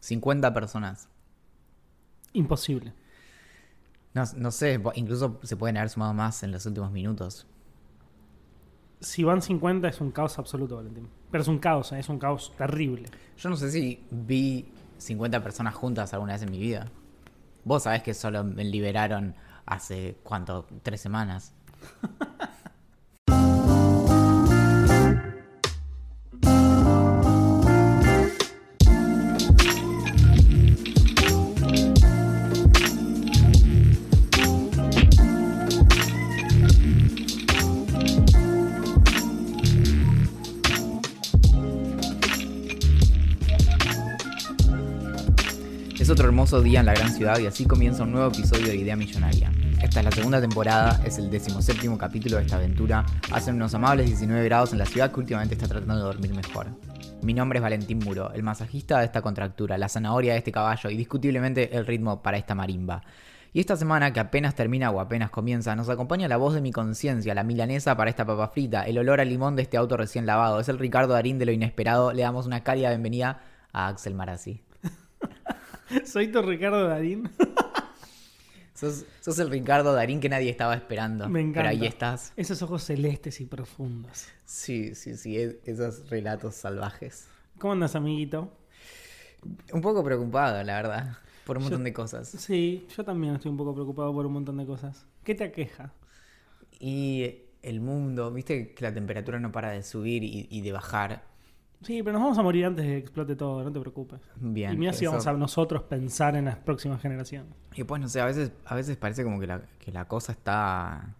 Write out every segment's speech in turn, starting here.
50 personas. Imposible. No, no sé, incluso se pueden haber sumado más en los últimos minutos. Si van 50 es un caos absoluto, Valentín. Pero es un caos, ¿eh? es un caos terrible. Yo no sé si vi 50 personas juntas alguna vez en mi vida. Vos sabés que solo me liberaron hace, ¿cuánto? Tres semanas. hermoso día en la gran ciudad y así comienza un nuevo episodio de Idea Millonaria. Esta es la segunda temporada, es el decimoséptimo capítulo de esta aventura. Hacen unos amables 19 grados en la ciudad que últimamente está tratando de dormir mejor. Mi nombre es Valentín Muro, el masajista de esta contractura, la zanahoria de este caballo y discutiblemente el ritmo para esta marimba. Y esta semana que apenas termina o apenas comienza, nos acompaña la voz de mi conciencia, la milanesa para esta papa frita, el olor a limón de este auto recién lavado. Es el Ricardo Darín de lo inesperado. Le damos una cálida bienvenida a Axel Marazzi. Soy tu Ricardo Darín. Sos, sos el Ricardo Darín que nadie estaba esperando. Me encanta. Pero ahí estás. Esos ojos celestes y profundos. Sí, sí, sí, e- esos relatos salvajes. ¿Cómo andas, amiguito? Un poco preocupado, la verdad, por un Yo- montón de cosas. Sí, yo también estoy un poco preocupado por un montón de cosas. ¿Qué te aqueja? Y el mundo, viste que la temperatura no para de subir y, y de bajar. Sí, pero nos vamos a morir antes de que explote todo, no te preocupes. Bien. y mira si eso- vamos a nosotros pensar en las próximas generaciones. Y pues no sé, a veces, a veces parece como que la, que la cosa está.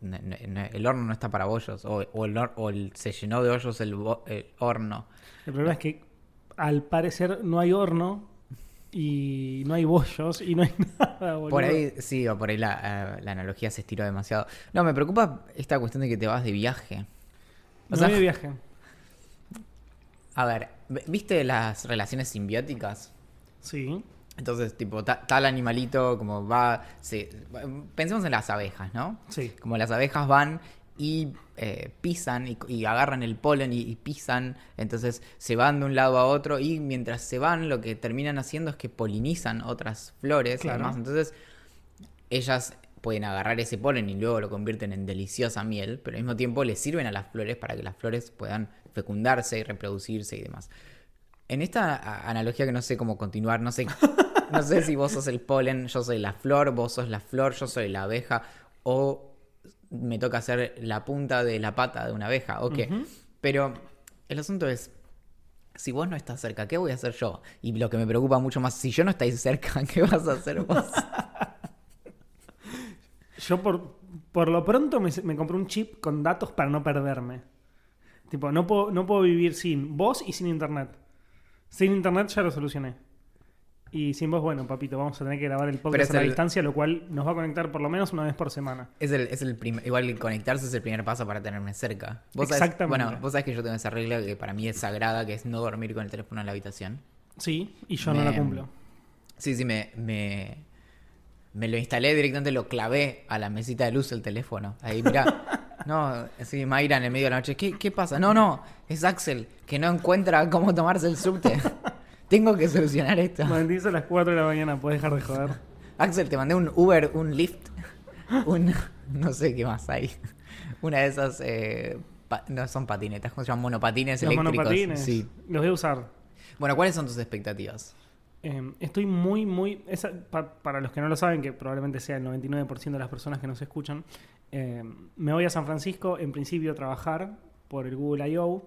no- no- no- el horno no está para bollos. O, o el, o el- se llenó de hoyos el, el horno. El problema es que al parecer no hay horno y no hay bollos y no hay nada, boludo. Por ahí, sí, o por ahí la, eh, la analogía se estiró demasiado. No, me preocupa esta cuestión de que te vas de viaje. O Me sea, voy de viaje. A ver, ¿viste las relaciones simbióticas? Sí. Entonces, tipo, ta- tal animalito como va... se- pensemos en las abejas, ¿no? Sí. Como las abejas van y eh, pisan y, y agarran el polen y, y pisan, entonces se van de un lado a otro y mientras se van lo que terminan haciendo es que polinizan otras flores y Claro. demás. Entonces ellas pueden agarrar ese polen y luego lo convierten en deliciosa miel, pero al mismo tiempo les sirven a las flores para que las flores puedan fecundarse y reproducirse y demás. En esta analogía que no sé cómo continuar, no sé, no sé si vos sos el polen, yo soy la flor, vos sos la flor, yo soy la abeja, o me toca hacer la punta de la pata de una abeja, o qué. Ujú. Pero el asunto es, si vos no estás cerca, ¿qué voy a hacer yo? Y lo que me preocupa mucho más, si yo no estáis cerca, ¿qué vas a hacer vos? Yo por, por lo pronto me, me compré un chip con datos para no perderme. Tipo, no puedo, no puedo vivir sin vos y sin internet. Sin internet ya lo solucioné. Y sin vos, bueno, papito, vamos a tener que grabar el podcast a la el- distancia, lo cual nos va a conectar por lo menos una vez por semana. Es el, es el prim- igual conectarse es el primer paso para tenerme cerca. ¿Vos sabés- Exactamente. bueno, vos sabés que yo tengo esa regla que para mí es sagrada, que es no dormir con el teléfono en la habitación. Sí, y yo no la cumplo. Sí, sí, me, me, me lo instalé directamente, lo clavé a la mesita de luz el teléfono. Ahí, mira. No, sí, Mayra en el medio de la noche. ¿Qué, ¿Qué pasa? No, no, es Axel, que no encuentra cómo tomarse el subte. Tengo que solucionar esto. Valentín, son las 4 de la mañana, puedes dejar de joder. Axel, te mandé un Uber, un Lyft, un... no sé qué más hay. Una de esas... eh, pa- no son patinetas, ¿cómo se llaman? Monopatines Los eléctricos. monopatines, Sí. los voy a usar. Bueno, ¿cuáles son tus expectativas? Eh, estoy muy, muy. esa- pa- para los que no lo saben, que probablemente sea el 99% de las personas que nos escuchan, eh, me voy a San Francisco en principio a trabajar por el Google I.O.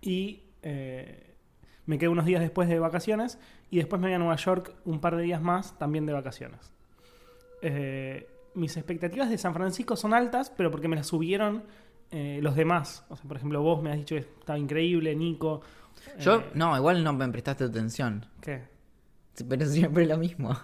y eh, me quedo unos días después de vacaciones y después me voy a Nueva York un par de días más también de vacaciones. Eh, mis expectativas de San Francisco son altas, pero porque me las subieron eh, los demás. O sea, por ejemplo, vos me has dicho que estaba increíble, Nico. Yo, no, igual no me prestaste atención. ¿Qué? Pero siempre lo mismo.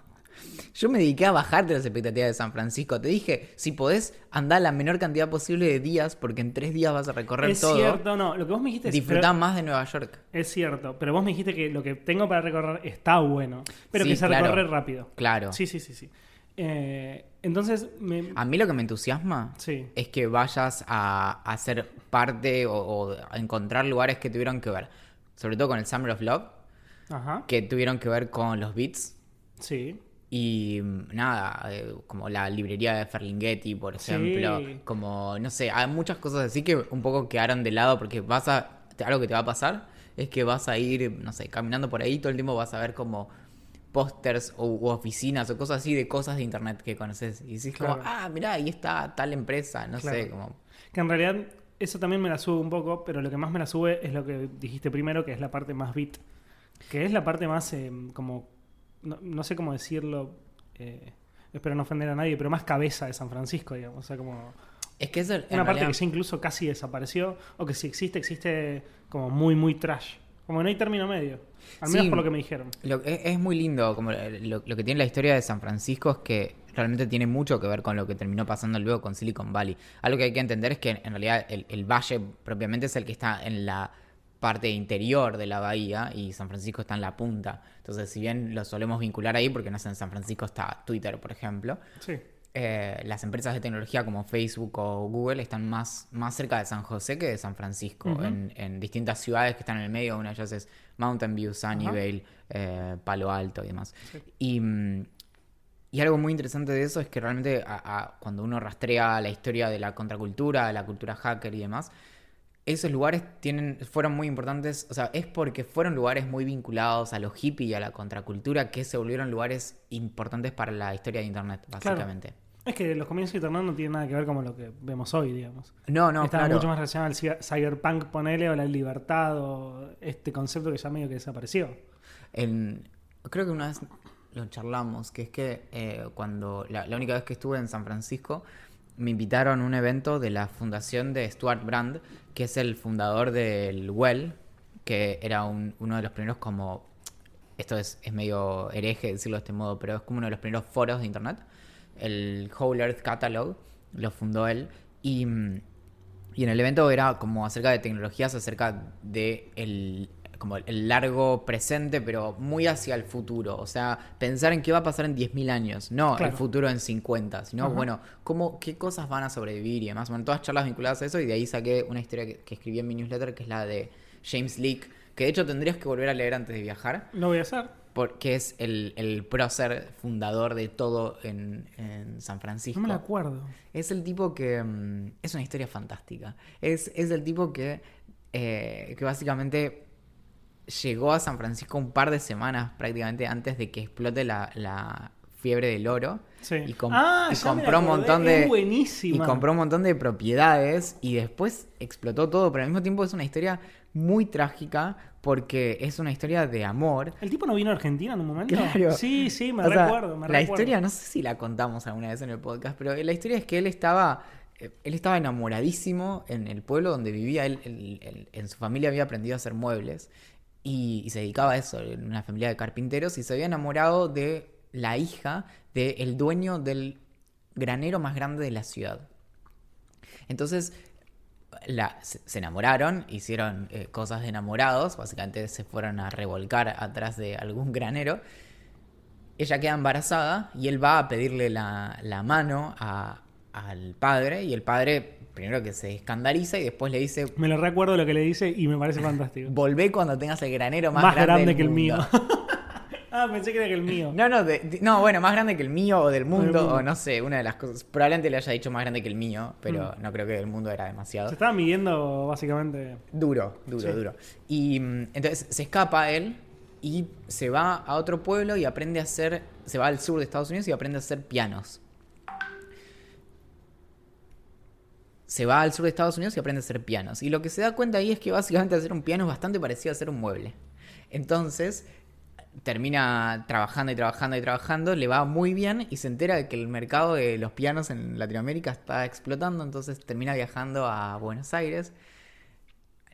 Yo me dediqué a bajarte las expectativas de San Francisco. Te dije, si podés andar la menor cantidad posible de días, porque en tres días vas a recorrer Es todo. cierto, no. Lo que vos me dijiste es. Disfrutá más de Nueva York. Es cierto, pero vos me dijiste que lo que tengo para recorrer está bueno, pero Sí, que se claro. recorre rápido. Claro. Sí, sí, sí, sí. Eh, entonces, me... A mí lo que me entusiasma sí. es que vayas a, a ser parte o, o a encontrar lugares que tuvieron que ver. Sobre todo con el Summer of Love. Ajá. que tuvieron que ver con los beats. Sí. Y mm, nada, eh, como la librería de Ferlinghetti, por Sí. ejemplo, como, no sé, hay muchas cosas así que un poco quedaron de lado porque vas a, algo que te va a pasar es que vas a ir, no sé, caminando por ahí, todo el tiempo vas a ver como pósters o u oficinas o cosas así de cosas de internet que conoces. Y decís como, ah, mirá, ahí está tal empresa, no sé, como... Que en realidad eso también me la sube un poco, pero lo que más me la sube es lo que dijiste primero, que es la parte más beat. Que es la parte más eh, como. No, no sé cómo decirlo. eh, espero no ofender a nadie, pero más cabeza de San Francisco, digamos. O sea, como. Es que en Una parte realidad- que ya incluso casi desapareció, o que si existe, existe como muy, muy trash. Como no hay término medio. Al menos Sí. por lo que me dijeron. Lo- es, es muy lindo, como lo, lo que tiene la historia de San Francisco es que realmente tiene mucho que ver con lo que terminó pasando luego con Silicon Valley. Algo que hay que entender es que en realidad el, el valle propiamente es el que está en la parte interior de la bahía y San Francisco está en la punta. Entonces, si bien lo solemos vincular ahí, porque no sé, en San Francisco está Twitter, por ejemplo, Sí. eh, las empresas de tecnología como Facebook o Google están más, más cerca de San José que de San Francisco, en, en distintas ciudades que están en el medio, una de ellas es Mountain View, Sunnyvale, eh, Palo Alto y demás. Sí. Y, mm, y algo muy interesante de eso es que realmente a- a- cuando uno rastrea la historia de la contracultura, de la cultura hacker y demás, esos lugares tienen, fueron muy importantes, o sea, es porque fueron lugares muy vinculados a lo hippie y a la contracultura que se volvieron lugares importantes para la historia de Internet, básicamente. Es que los comienzos de Internet no tienen nada que ver con lo que vemos hoy, digamos. No, no, Estaba claro. mucho más relacionado al cy- cyberpunk, ponele, o la libertad, o este concepto que ya medio que desapareció. En- creo que una vez lo charlamos, que es que eh, cuando la, la única vez que estuve en San Francisco, me invitaron a un evento de la fundación de Stuart Brand, que es el fundador del Well, que era un- uno de los primeros como... Esto es, es medio hereje decirlo de este modo, pero es como uno de los primeros foros de Internet. El Whole Earth Catalog lo fundó él. Y, y en el evento era como acerca de tecnologías, acerca de el, como el largo presente, pero muy hacia el futuro. O sea, pensar en qué va a pasar en 10.000 años, no Claro. el futuro en 50, sino, bueno, cómo, qué cosas van a sobrevivir y demás. Bueno, todas charlas vinculadas a eso y de ahí saqué una historia que, que escribí en mi newsletter, que es la de James Leake, que de hecho tendrías que volver a leer antes de viajar. Lo voy a hacer. Porque es el, el prócer fundador de todo en, en San Francisco. No me acuerdo. Es el tipo que. mm, es una historia fantástica. Es, es el tipo que. eh, que básicamente llegó a San Francisco un par de semanas prácticamente antes de que explote la, la fiebre del oro. Sí. Y, Ah, y compró un montón de. Y compró un montón de propiedades. Y después explotó todo. Pero al mismo tiempo es una historia muy trágica. Porque es una historia de amor. ¿El tipo no vino a Argentina en un momento? Claro. Sí, sí, me O sea, recuerdo. Me la recuerdo. historia, no sé si la contamos alguna vez en el podcast, pero la historia es que él estaba, eh, él estaba enamoradísimo en el pueblo donde vivía. Él, él- él- en su familia había aprendido a hacer muebles y, se dedicaba a eso, en una familia de carpinteros, y se había enamorado de la hija del dueño del granero más grande de la ciudad. Entonces, se, enamoraron, hicieron eh, cosas de enamorados, básicamente se fueron a revolcar atrás de algún granero. Ella queda embarazada y él va a pedirle la, mano al padre y el padre primero que se escandaliza y después le dice, Me lo recuerdo lo que le dice y me parece fantástico. volvé cuando tengas el granero más, Más, grande, del que el mío. mundo". ah, pensé que era que el mío. No, no, de- de- no, bueno, más grande que el mío o del mundo, o no sé, una de las cosas. Probablemente le haya dicho más grande que el mío, pero no creo que del mundo era demasiado. Se estaba midiendo básicamente. Duro, duro, Sí. duro. Y mm, entonces se escapa él y se va a otro pueblo y aprende a hacer, se va al sur de Estados Unidos y aprende a hacer pianos. Se va al sur de Estados Unidos y aprende a hacer pianos. Y lo que se da cuenta ahí es que básicamente hacer un piano es bastante parecido a hacer un mueble. Entonces termina trabajando y trabajando y trabajando, le va muy bien y se entera de que el mercado de los pianos en Latinoamérica está explotando, entonces termina viajando a Buenos Aires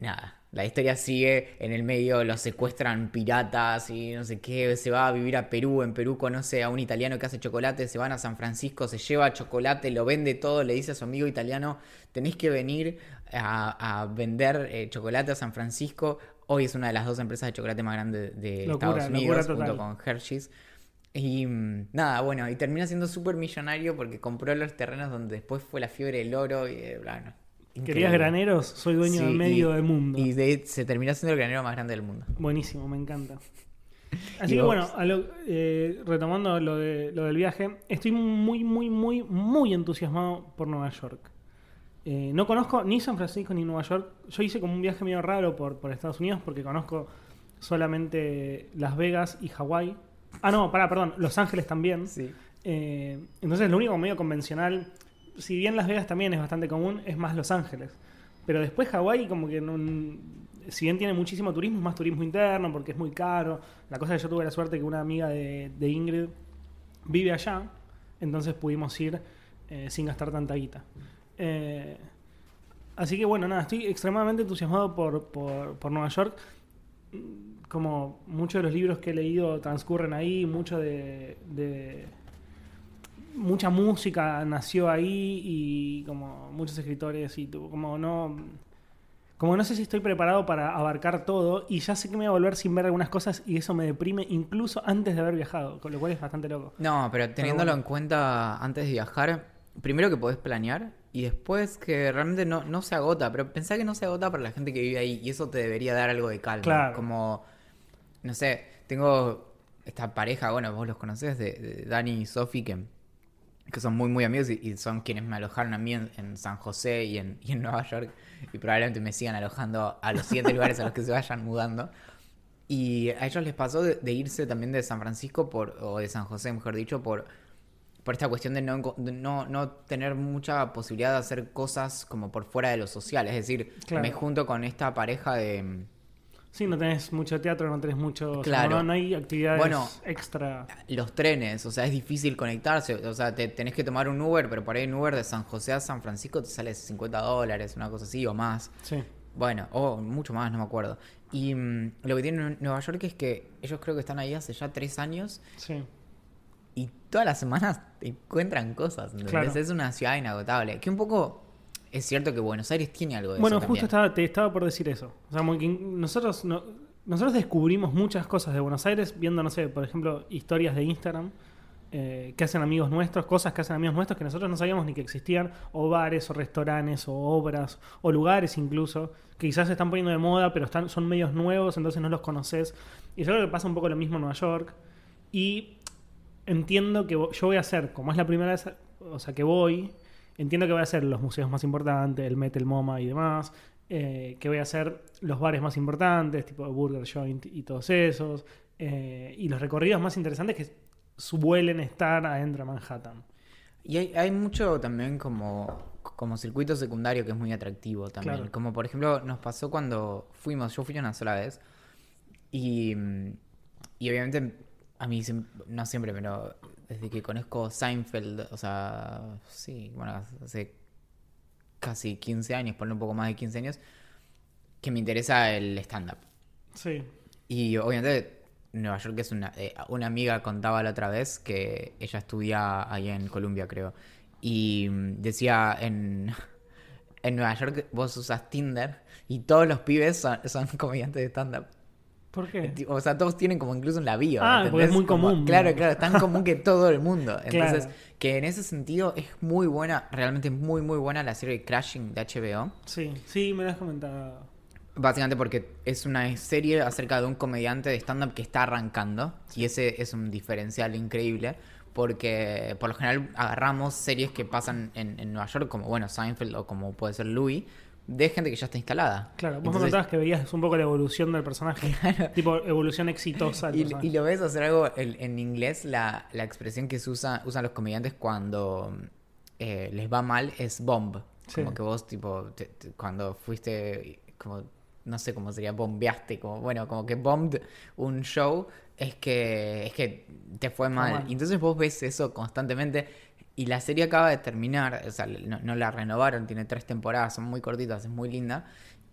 nada, la historia sigue, en el medio los secuestran piratas y no sé qué, se va a vivir a Perú, en Perú conoce a un italiano que hace chocolate, se van a San Francisco, se lleva chocolate, lo vende todo, le dice a su amigo italiano, tenéis que venir a, a vender eh, chocolate a San Francisco, hoy es una de las dos empresas de chocolate más grandes de Locura, Estados Unidos, junto con Hershey's. Y mm, nada, bueno, y termina siendo súper millonario porque compró los terrenos donde después fue la fiebre del oro y eh, ¿Querías graneros? Soy dueño Sí, del medio y- del mundo. Y de- se terminó siendo el granero más grande del mundo. Buenísimo, me encanta. Así ¿Y que bueno, a lo- eh, retomando lo, de, lo del viaje, estoy muy, muy, muy, muy entusiasmado por Nueva York. Eh, no conozco ni San Francisco ni Nueva York. Yo hice como un viaje medio raro por, por Estados Unidos porque conozco solamente Las Vegas y Hawái. Ah, no, pará, perdón, Los Ángeles también. Sí. Eh, entonces lo único medio convencional, si bien Las Vegas también es bastante común, es más Los Ángeles. Pero después Hawái como que si bien tiene muchísimo turismo, es más turismo interno porque es muy caro. La cosa es que yo tuve la suerte que una amiga de, Ingrid vive allá, entonces pudimos ir eh, sin gastar tanta guita. Eh, así que bueno, nada, estoy extremadamente entusiasmado por, por, por Nueva York. Como muchos de los libros que he leído transcurren ahí, mucho de- mucha música nació ahí y como muchos escritores y como no como no sé si estoy preparado para abarcar todo y ya sé que me voy a volver sin ver algunas cosas y eso me deprime incluso antes de haber viajado, con lo cual es bastante loco. No, pero teniéndolo bueno. en cuenta antes de viajar, primero que podés planear y después que realmente no, no se agota, pero pensá que no se agota para la gente que vive ahí y eso te debería dar algo de calma. Claro. Como, no sé, tengo esta pareja, bueno, vos los conocés, de, de Dani y Sofi, que, que son muy, muy amigos y, y son quienes me alojaron a mí en, en San José y en, y en Nueva York y probablemente me sigan alojando a los siguientes lugares a los que se vayan mudando. Y a ellos les pasó de, de irse también de San Francisco por, o de San José, mejor dicho, por, por esta cuestión de no, de no, no tener mucha posibilidad de hacer cosas como por fuera de lo social. Es decir, Claro. me junto con esta pareja de... Sí, no tenés mucho teatro, no tenés mucho... o sea, Claro. no, no hay actividades Bueno, extra. Los trenes, o sea, es difícil conectarse. O sea, te tenés que tomar un Uber, pero por ahí un Uber de San José a San Francisco te sale 50 dólares, una cosa así o más. Sí. Bueno, o mucho más, no me acuerdo. Y mm, lo que tiene en Nueva York es que ellos creo que están ahí hace ya tres años Sí. y todas las semanas te encuentran cosas. ¿entendés? Claro. Es una ciudad inagotable. Que un poco es cierto que Buenos Aires tiene algo de Bueno, eso. justo también. estaba, te estaba por decir eso. O sea, nosotros, no- nosotros descubrimos muchas cosas de Buenos Aires viendo, no sé, por ejemplo, historias de Instagram eh, que hacen amigos nuestros, cosas que hacen amigos nuestros que nosotros no sabíamos ni que existían, o bares, o restaurantes, o obras, o lugares incluso, que quizás se están poniendo de moda, pero están, son medios nuevos, entonces no los conoces. Y yo creo que pasa un poco lo mismo en Nueva York. Y entiendo que yo voy a hacer, como es la primera vez, o sea, que voy, entiendo que voy a hacer los museos más importantes, el Met, el MoMA y demás, eh, que voy a hacer los bares más importantes, tipo Burger Joint y todos esos, eh, y los recorridos más interesantes que suelen estar adentro de Manhattan. Y hay, hay mucho también como, como circuito secundario que es muy atractivo también. Claro. Como por ejemplo nos pasó cuando fuimos, yo fui una sola vez y, y obviamente a mí no siempre, pero desde que conozco Seinfeld, o sea, sí, bueno, hace casi 15 años, ponle un poco más de 15 años, que me interesa el stand-up. Sí, Y obviamente Nueva York es una, eh, una amiga contaba la otra vez que ella estudia ahí en Columbia, creo. Y mm, decía en, en Nueva York vos usas Tinder y todos los pibes son, son comediantes de stand-up. ¿Por qué? O sea, todos tienen como incluso en la bio. Ah, porque es muy Como- común. Claro, claro, es tan común que todo el mundo. Claro. Entonces, que en ese sentido es muy buena, realmente muy, muy buena la serie Crashing de HBO. Sí, sí, me lo has comentado. Básicamente porque es una serie acerca de un comediante de stand-up que está arrancando. Y ese es un diferencial increíble. Porque por lo general agarramos series que pasan en, en Nueva York, como bueno, Seinfeld o como puede ser Louis, de gente que ya está instalada. Claro, vos me Entonces- contabas que veías un poco la evolución del personaje. Tipo, evolución exitosa del Y, lo ves hacer algo en, en inglés, la, la expresión que se usa, usan los comediantes cuando eh, les va mal es bomb. Sí. Como que vos, tipo, te- te- cuando fuiste, como, no sé cómo sería, bombeaste, como, bueno, como que bombed un show, es que, es que te fue mal. mal. Y entonces vos ves eso constantemente. Y la serie acaba de terminar, o sea, no, no la renovaron, tiene tres temporadas, son muy cortitas, es muy linda.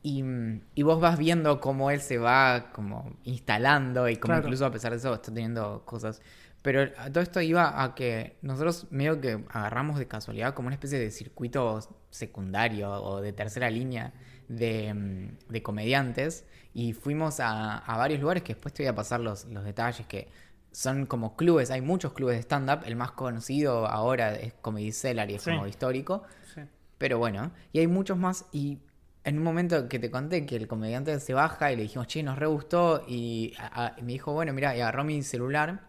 Y, mm, y vos vas viendo cómo él se va como instalando y Claro. incluso a pesar de eso está teniendo cosas. Pero todo esto iba a que nosotros medio que agarramos de casualidad como una especie de circuito secundario o de tercera línea de, mm, de comediantes y fuimos a, a varios lugares que después te voy a pasar los, los detalles que son como clubes, hay muchos clubes de stand-up, el más conocido ahora es Comedy Cellar y es Sí. como histórico, Sí. pero bueno, y hay muchos más y en un momento que te conté que el comediante se baja y le dijimos, che, nos re gustó. Y, a- a- y me dijo, bueno, mira, y agarró mi celular.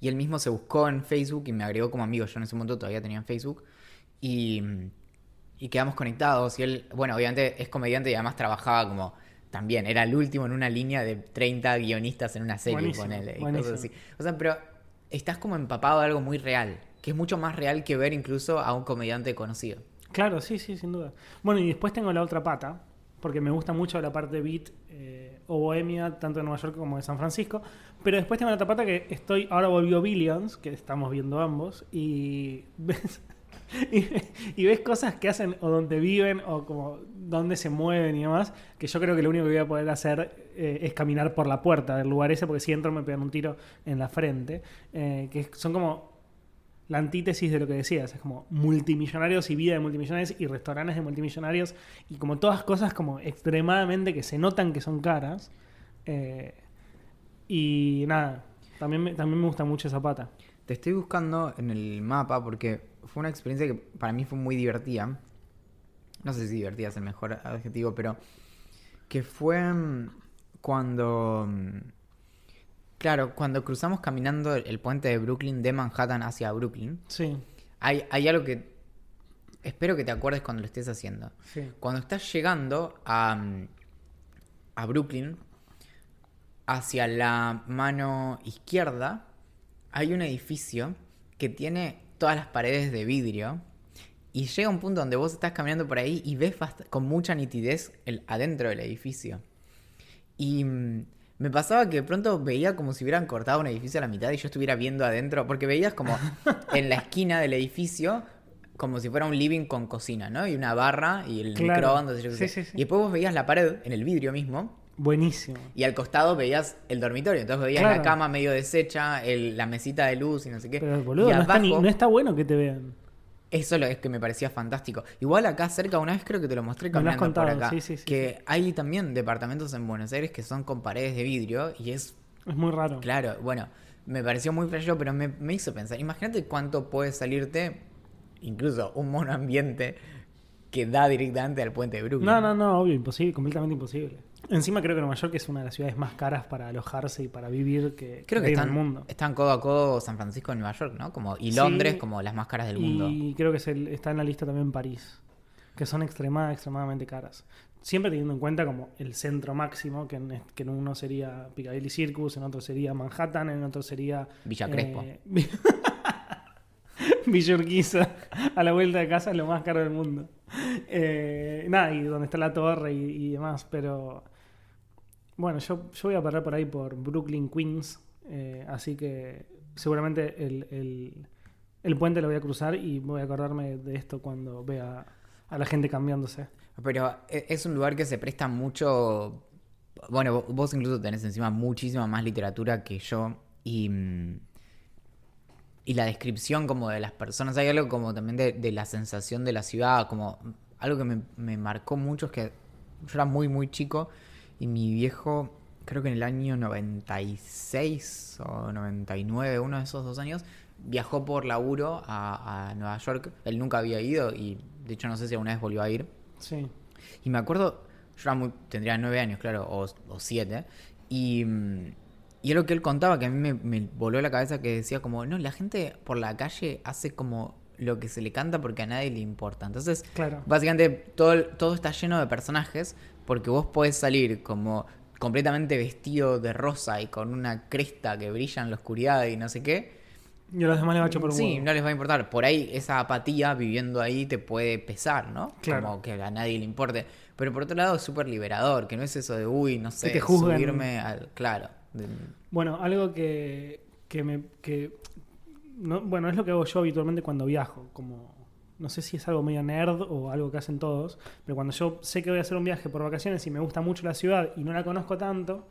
Y él mismo se buscó en Facebook y me agregó como amigo. Yo en ese momento todavía tenía en Facebook. Y, y quedamos conectados. Y él, bueno, obviamente es comediante y además trabajaba como. También, era el último en una línea de 30 guionistas en una serie, Buenísimo, ponele, y buenísimo. cosas así. O sea, pero estás como empapado de algo muy real, que es mucho más real que ver incluso a un comediante conocido. Claro, sí, sí, sin duda. Bueno, y después tengo la otra pata, porque me gusta mucho la parte beat eh, o bohemia, tanto de Nueva York como de San Francisco. Pero después tengo la otra pata que estoy, ahora volvió Billions, que estamos viendo ambos, y ves, y, ves cosas que hacen o donde viven o como donde se mueven y demás, que yo creo que lo único que voy a poder hacer eh, es caminar por la puerta del lugar ese, porque si entro me pegan un tiro en la frente, eh, que son como la antítesis de lo que decías, es como multimillonarios y vida de multimillonarios y restaurantes de multimillonarios y como todas cosas como extremadamente que se notan que son caras. Eh, y nada, también también me gusta mucho esa pata. Te estoy buscando en el mapa porque fue una experiencia que para mí fue muy divertida. No sé si divertida es el mejor adjetivo, pero que fue mm, cuando... mm, Claro, cuando cruzamos caminando el puente de Brooklyn, de Manhattan hacia Brooklyn, Sí, hay, hay algo que espero que te acuerdes cuando lo estés haciendo. sí. Cuando estás llegando a, mm, a Brooklyn, hacia la mano izquierda, hay un edificio que tiene todas las paredes de vidrio. Y llega un punto donde vos estás caminando por ahí y ves con mucha nitidez el adentro del edificio. Y mm, me pasaba que de pronto veía como si hubieran cortado un edificio a la mitad y yo estuviera viendo adentro, porque veías como en la esquina del edificio, como si fuera un living con cocina, ¿no? Y una barra y el Claro. microondas y yo qué Sí, sé. sí, sí. Y después vos veías la pared en el vidrio mismo Buenísimo. y al costado veías el dormitorio. Entonces veías Claro. la cama medio deshecha, el- la mesita de luz y no sé qué. Pero boludo, y no está, ni- abajo- no está bueno que te vean. eso lo es que me parecía fantástico. Igual acá cerca, una vez creo que te lo mostré Me lo has caminando por contado, acá. sí, sí, sí, que hay también departamentos en Buenos Aires que son con paredes de vidrio y es, Es muy raro. claro, bueno, me pareció muy fresco, pero me, me hizo pensar. Imagínate cuánto puede salirte, incluso un mono ambiente que da directamente al puente de Brooklyn. No, no, no, obvio, imposible, completamente imposible. Encima creo que Nueva York es una de las ciudades más caras para alojarse y para vivir que, Creo que hay en están, el mundo. están codo a codo San Francisco y Nueva York, ¿no? Como, y Sí, Londres como las más caras del mundo. Y creo que es el- está en la lista también París, que son extremad- extremadamente caras. Siempre teniendo en cuenta como el centro máximo, que en, que en uno sería Piccadilly Circus, en otro sería Manhattan, en otro sería... Villa Crespo. eh, Villa Urquiza, a la vuelta de casa es lo más caro del mundo. Eh, nada, y donde está la torre y, y demás, pero... Bueno, yo, yo voy a parar por ahí por Brooklyn, Queens, eh, así que seguramente el, el- el puente lo voy a cruzar y voy a acordarme de esto cuando vea a la gente cambiándose. Pero e- es un lugar que se presta mucho. Bueno, vo- vos incluso tenés encima muchísima más literatura que yo. Y. mm, Y la descripción como de las personas. Hay algo como también de, de la sensación de la ciudad. Como algo que me, me marcó mucho es que yo era muy, muy chico. Y mi viejo, creo que en el año 96 o 99, uno de esos dos años, viajó por laburo a, a Nueva York. Él nunca había ido y de hecho no sé si alguna vez volvió a ir. Sí. Y me acuerdo, yo era muy, tendría nueve años, claro, o, o siete. Y, y algo que él contaba que a mí me, me voló la cabeza que decía como, no, la gente por la calle hace como lo que se le canta porque a nadie le importa. Entonces, Claro. básicamente todo, todo está lleno de personajes porque vos podés salir como completamente vestido de rosa y con una cresta que brilla en la oscuridad y no sé qué. Y a los demás les va a chupar un Sí, huevo. no les va a importar. Por ahí esa apatía viviendo ahí te puede pesar, ¿no? Claro. Como que a nadie le importe. Pero por otro lado es súper liberador, que no es eso de, uy, no sé, te subirme al... Claro. de- Bueno, algo que, que me... Que, no, bueno, es lo que hago yo habitualmente cuando viajo. Como, no sé si es algo medio nerd o algo que hacen todos, pero cuando yo sé que voy a hacer un viaje por vacaciones y me gusta mucho la ciudad y no la conozco tanto,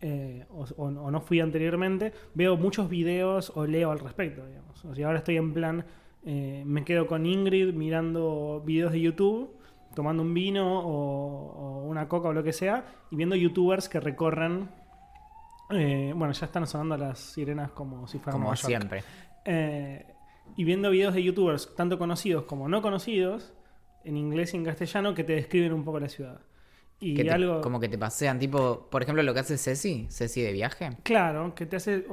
eh, o, o- o no fui anteriormente, veo muchos videos o leo al respecto, digamos. O sea, ahora estoy en plan, eh, me quedo con Ingrid mirando videos de YouTube, tomando un vino o, o una coca o lo que sea, y viendo youtubers que recorren... eh, bueno, ya están sonando las sirenas como si fueran como siempre. Eh, y viendo videos de youtubers, tanto conocidos como no conocidos, en inglés y en castellano que te describen un poco la ciudad. Y Que te- algo. Como que te pasean, tipo, por ejemplo, lo que hace Ceci, Ceci de viaje. Claro, que te hace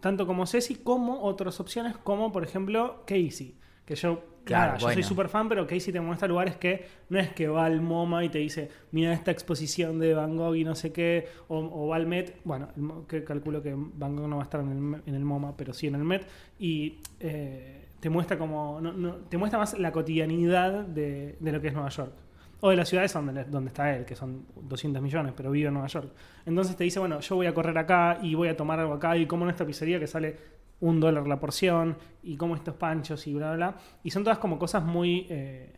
tanto como Ceci como otras opciones como por ejemplo Casey. Que yo, Claro, nada, yo soy súper fan, pero Casey te muestra lugares que no es que va al MoMA y te dice, mira esta exposición de Van Gogh y no sé qué, o, o va al Met, bueno, que calculo que Van Gogh no va a estar en el, en el MoMA, pero sí en el Met, y eh, te muestra como, no- no- te muestra más la cotidianidad de, de lo que es Nueva York. O de las ciudades donde, donde está él, que son 200 millones, pero vive en Nueva York. Entonces te dice, bueno, yo voy a correr acá y voy a tomar algo acá y como en esta pizzería que sale un dólar la porción y como estos panchos y bla, bla. bla. Y son todas como cosas muy eh,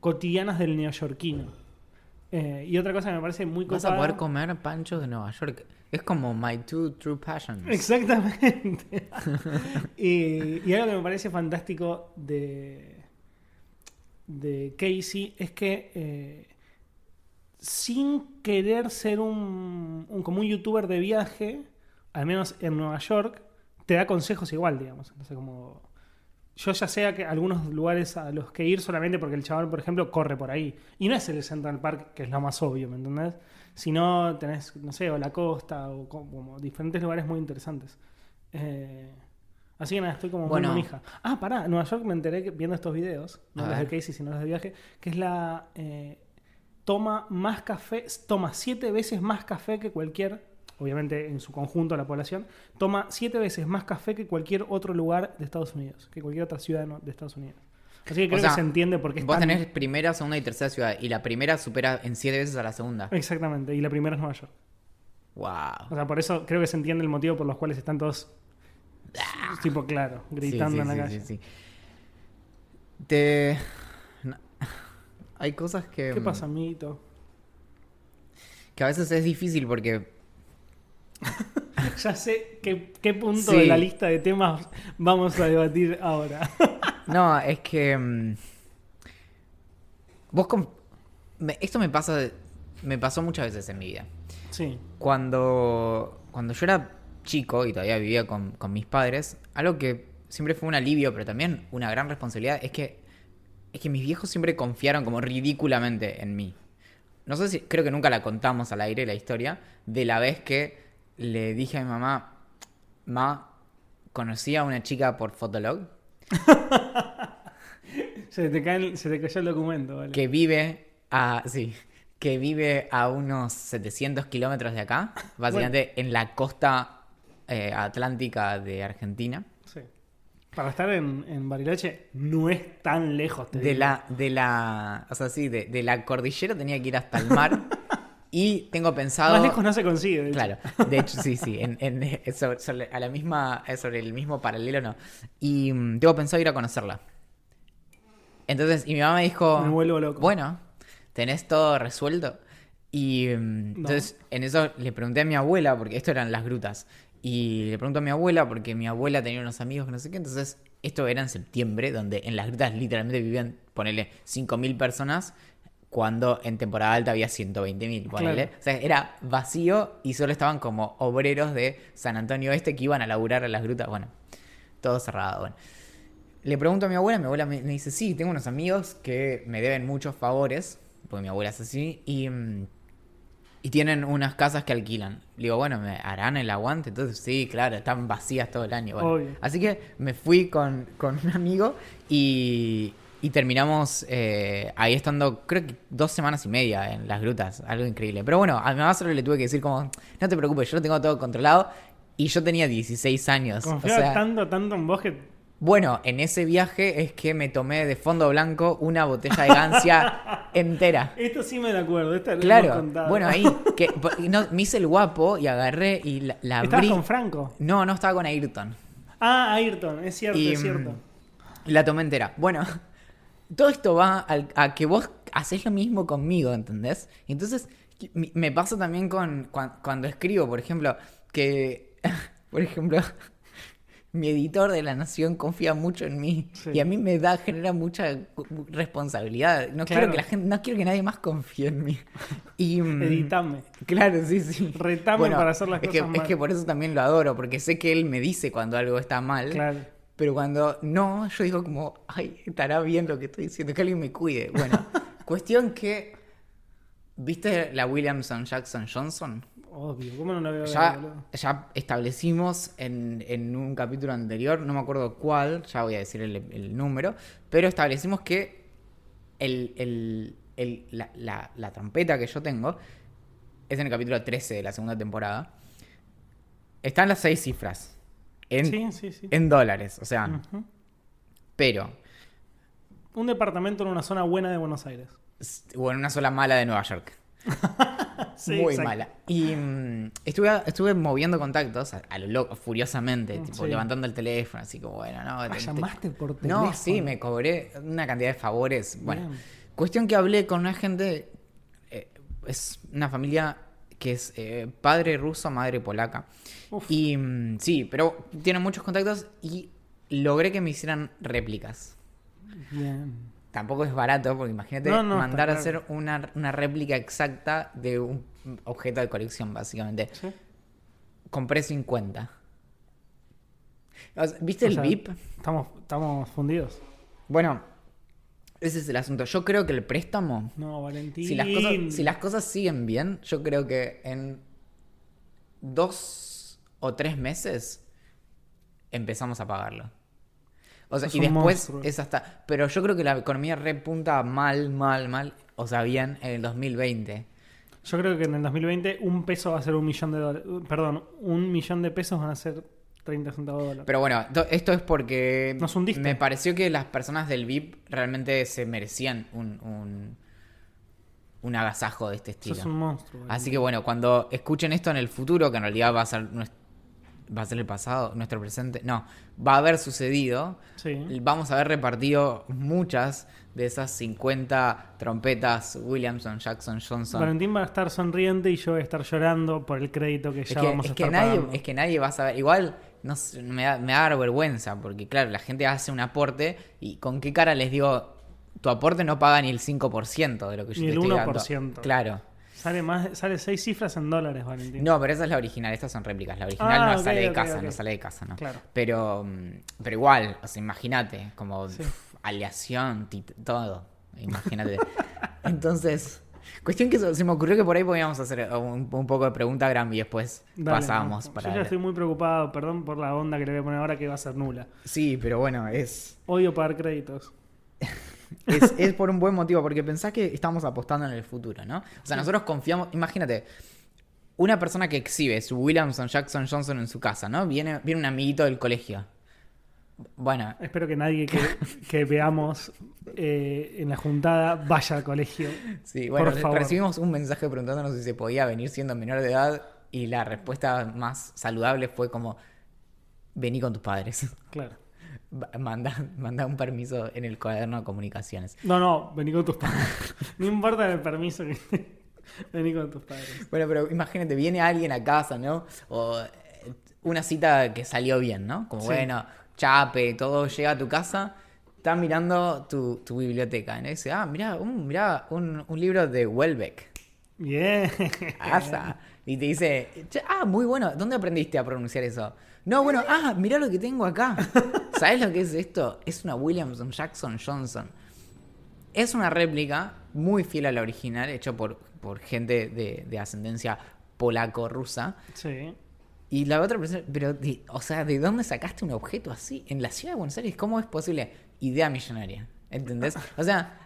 cotidianas del neoyorquino. Eh, y otra cosa que me parece muy Vas a poder comer panchos de Nueva York. Es como My Two True Passions. Exactamente. y, y algo que me parece fantástico de, de Casey es que eh, sin querer ser un, un- como un youtuber de viaje, al menos en Nueva York, te da consejos igual, digamos. Entonces, como yo ya sé que algunos lugares a los que ir solamente porque el chaval, por ejemplo, corre por ahí. Y no es el Central Park, que es lo más obvio, ¿me entendés? Sino tenés, no sé, o la costa, o como, diferentes lugares muy interesantes. Eh, así que nada, estoy como Bueno. muy manija. Ah, pará, Nueva York me enteré que- viendo estos videos, no los de. Casey, sino los de viaje, que es la... eh, toma más café, toma siete veces más café que cualquier, obviamente en su conjunto la población, toma siete veces más café que cualquier otro lugar de Estados Unidos, que cualquier otra ciudad de Estados Unidos. Así que creo sea, que se entiende por qué es Vos tan- tenés primera, segunda y tercera ciudad. Y la primera supera en siete veces a la segunda. Exactamente, y la primera es Nueva York. O Wow. sea, por eso creo que se entiende el motivo por los cuales están todos, tipo, claro, gritando en la calle. sí, sí. Te. no. Hay cosas que. ¿Qué pasa, amiguito? Que a veces es difícil porque. Ya sé qué, qué punto Sí. de la lista de temas vamos a debatir ahora. No, es que. mm, Vos. me- Esto me pasa. Me pasó muchas veces en mi vida. sí, Cuando, cuando yo era chico y todavía vivía con, con mis padres, algo que siempre fue un alivio, pero también una gran responsabilidad, es que, es que mis viejos siempre confiaron como ridículamente en mí. No sé si, creo que nunca la contamos al aire la historia, de la vez que le dije a mi mamá, Ma, conocí a una chica por Fotolog se te, cae el- se te cayó el documento, ¿vale? que vive a, sí, que vive a unos 700 kilómetros de acá, básicamente en la costa eh, atlántica de Argentina. Sí. Para estar en, en Bariloche no es tan lejos. te De digo. la, de la, o sea, sí, de, de la cordillera tenía que ir hasta el mar y tengo pensado... Más lejos no se consigue. de hecho. Claro, de hecho sí, sí, en, en- eh, sobre, sobre- a la misma, eh, sobre el mismo paralelo no. Y mm, tengo pensado ir a conocerla. Entonces, y mi mamá me dijo, Me vuelvo loco. bueno, ¿tenés todo resuelto? Y mm, entonces en eso le pregunté a mi abuela, porque esto eran las grutas, y le pregunto a mi abuela, porque mi abuela tenía unos amigos que no sé qué, entonces esto era en septiembre, donde en las grutas literalmente vivían, ponele, 5.000 personas, cuando en temporada alta había 120.000, ponele. Claro. O sea, era vacío y solo estaban como obreros de San Antonio Este que iban a laburar a las grutas, bueno, todo cerrado, bueno. Le pregunto a mi abuela, mi abuela me, me dice, sí, tengo unos amigos que me deben muchos favores, porque mi abuela es así, y, y tienen unas casas que alquilan. Le digo, bueno, ¿me harán el aguante? Entonces, sí, claro, están vacías todo el año. bueno. Así que me fui con, con un amigo y, y terminamos eh, ahí estando, creo que dos semanas y media en las grutas, algo increíble. Pero bueno, a mi mamá solo le tuve que decir como, no te preocupes, yo lo tengo todo controlado. Y yo tenía 16 años. o Confiaba sea, tanto, tanto en vos que bueno, en ese viaje es que me tomé de fondo blanco una botella de gancia entera. Esto sí me lo acuerdo. Esta Claro, bueno, ahí que, no, me hice el guapo y agarré y la, la ¿Estabas abrí. con Franco? No, no estaba con Ayrton. Ah, Ayrton, es cierto, Y, es cierto. mm, La tomé entera. Bueno, todo esto va al- a que vos haces lo mismo conmigo, ¿entendés? Entonces me pasa también con cuan- cuando escribo, por ejemplo, que, por ejemplo, mi editor de La Nación confía mucho en mí Sí. y a mí me da, genera mucha responsabilidad. No quiero Claro. que la gente, no quiero que nadie más confíe en mí. Y, mm, Editame. Claro, sí, sí. Retame para hacer las es cosas que, mal. Es que por eso también lo adoro, porque sé que él me dice cuando algo está mal. Claro. Pero cuando no, yo digo como, ay, estará bien lo que estoy diciendo, que alguien me cuide. Bueno, Cuestión que. ¿Viste la Williamson Jackson Johnson? Obvio, ¿cómo no lo veo? Ya, ya establecimos en, en un capítulo anterior, no me acuerdo cuál, ya voy a decir el, el número, pero establecimos que el, el- el- la, la- la trompeta que yo tengo es en el capítulo 13 de la segunda temporada. Están las seis cifras en, Sí, sí, sí. en dólares, o sea, pero, Un departamento en una zona buena de Buenos Aires. o en una sola mala de Nueva York. Sí, Muy exacto. mala. Y mm, estuve, estuve moviendo contactos a, a lo loco, furiosamente, tipo Sí. levantando el teléfono, así como, bueno, no. Ah, te- te- llamaste por teléfono. No, sí, me cobré una cantidad de favores. Bueno, Bien. cuestión que hablé con una gente, eh, es una familia que es eh, padre ruso, madre polaca. Uf. Y mm, sí, pero tienen muchos contactos y logré que me hicieran réplicas. Bien. Tampoco es barato, porque imagínate No, no, mandar a hacer una, una réplica exacta de un objeto de colección, básicamente. ¿Sí? Compré 50. O sea, ¿Viste O el sea, VIP? Estamos, estamos fundidos. Bueno, ese es el asunto. Yo creo que el préstamo, No, Valentín. si las, cosas, si las cosas siguen bien, yo creo que en dos o tres meses empezamos a pagarlo. O sea, y después monstruo. es hasta... Pero yo creo que la economía repunta mal, mal, mal. O sea, bien en el 2020. Yo creo que en el 2020 un peso va a ser un millón de dólares. Perdón, un millón de pesos van a ser 30 centavos de dólar. Pero bueno, to- esto es porque Nos hundiste. me pareció que las personas del VIP realmente se merecían un, un, un agasajo de este estilo. Sos un monstruo. Así que bueno, cuando escuchen esto en el futuro, que en realidad va a ser va a ser el pasado, nuestro presente, no, va a haber sucedido, Sí. vamos a haber repartido muchas de esas 50 trompetas Williamson, Jackson, Johnson. Valentín va a estar sonriente y yo voy a estar llorando por el crédito que Es ya que, vamos a es que estar nadie, pagando. es que nadie va a saber. Igual no sé, me, da, me da vergüenza, porque claro, la gente hace un aporte y con qué cara les digo, tu aporte no paga ni el 5% de lo que yo Ni te el estoy 1%. dando. Claro. Sale más, sale seis cifras en dólares, Valentín. No, pero esa es la original, estas son réplicas. La original Ah, no sale de casa, no sale de casa, ¿no? Claro. Pero, mm, pero igual, o sea, imagínate, como Sí. pf, aleación, todo. Imagínate. Entonces, cuestión que se me ocurrió que por ahí podíamos hacer un, un poco de pregunta Gram y después Dale, pasábamos no. para. Yo ya estoy muy preocupado, perdón por la onda que le voy a poner ahora que va a ser nula. Sí, pero bueno, es, Odio pagar créditos. es, es por un buen motivo, porque pensás que estamos apostando en el futuro, ¿no? O sea, nosotros confiamos, imagínate, una persona que exhibe su Williamson Jackson Johnson en su casa, ¿no? Viene, viene un amiguito del colegio. Bueno, Espero que nadie que, que veamos eh, en la juntada vaya al colegio. sí, bueno, Por favor. recibimos un mensaje preguntándonos si se podía venir siendo menor de edad y la respuesta más saludable fue como, vení con tus padres. Claro. Manda, manda un permiso en el cuaderno de comunicaciones. No, no, vení con tus padres. No importa el permiso que Vení con tus padres. Bueno, pero imagínate, viene alguien a casa, ¿no? O eh, una cita que salió bien, ¿no? Como Sí. bueno, chape, todo llega a tu casa, está mirando tu, tu biblioteca, ¿no? Y dice, ah, mirá, un, mirá, un, un libro de Welbeck. Bien. Asa. Y te dice, "Che, ah, muy bueno, ¿dónde aprendiste a pronunciar eso? No, bueno, ah, mirá lo que tengo acá. ¿Sabes lo que es esto? Es una Williamson Jackson Johnson. Es una réplica muy fiel a la original, hecho por, por gente de, de ascendencia polaco-rusa. Sí. Y la otra persona, pero, de- o sea, ¿de dónde sacaste un objeto así? En la ciudad de Buenos Aires, ¿cómo es posible? Idea millonaria, ¿entendés? O sea,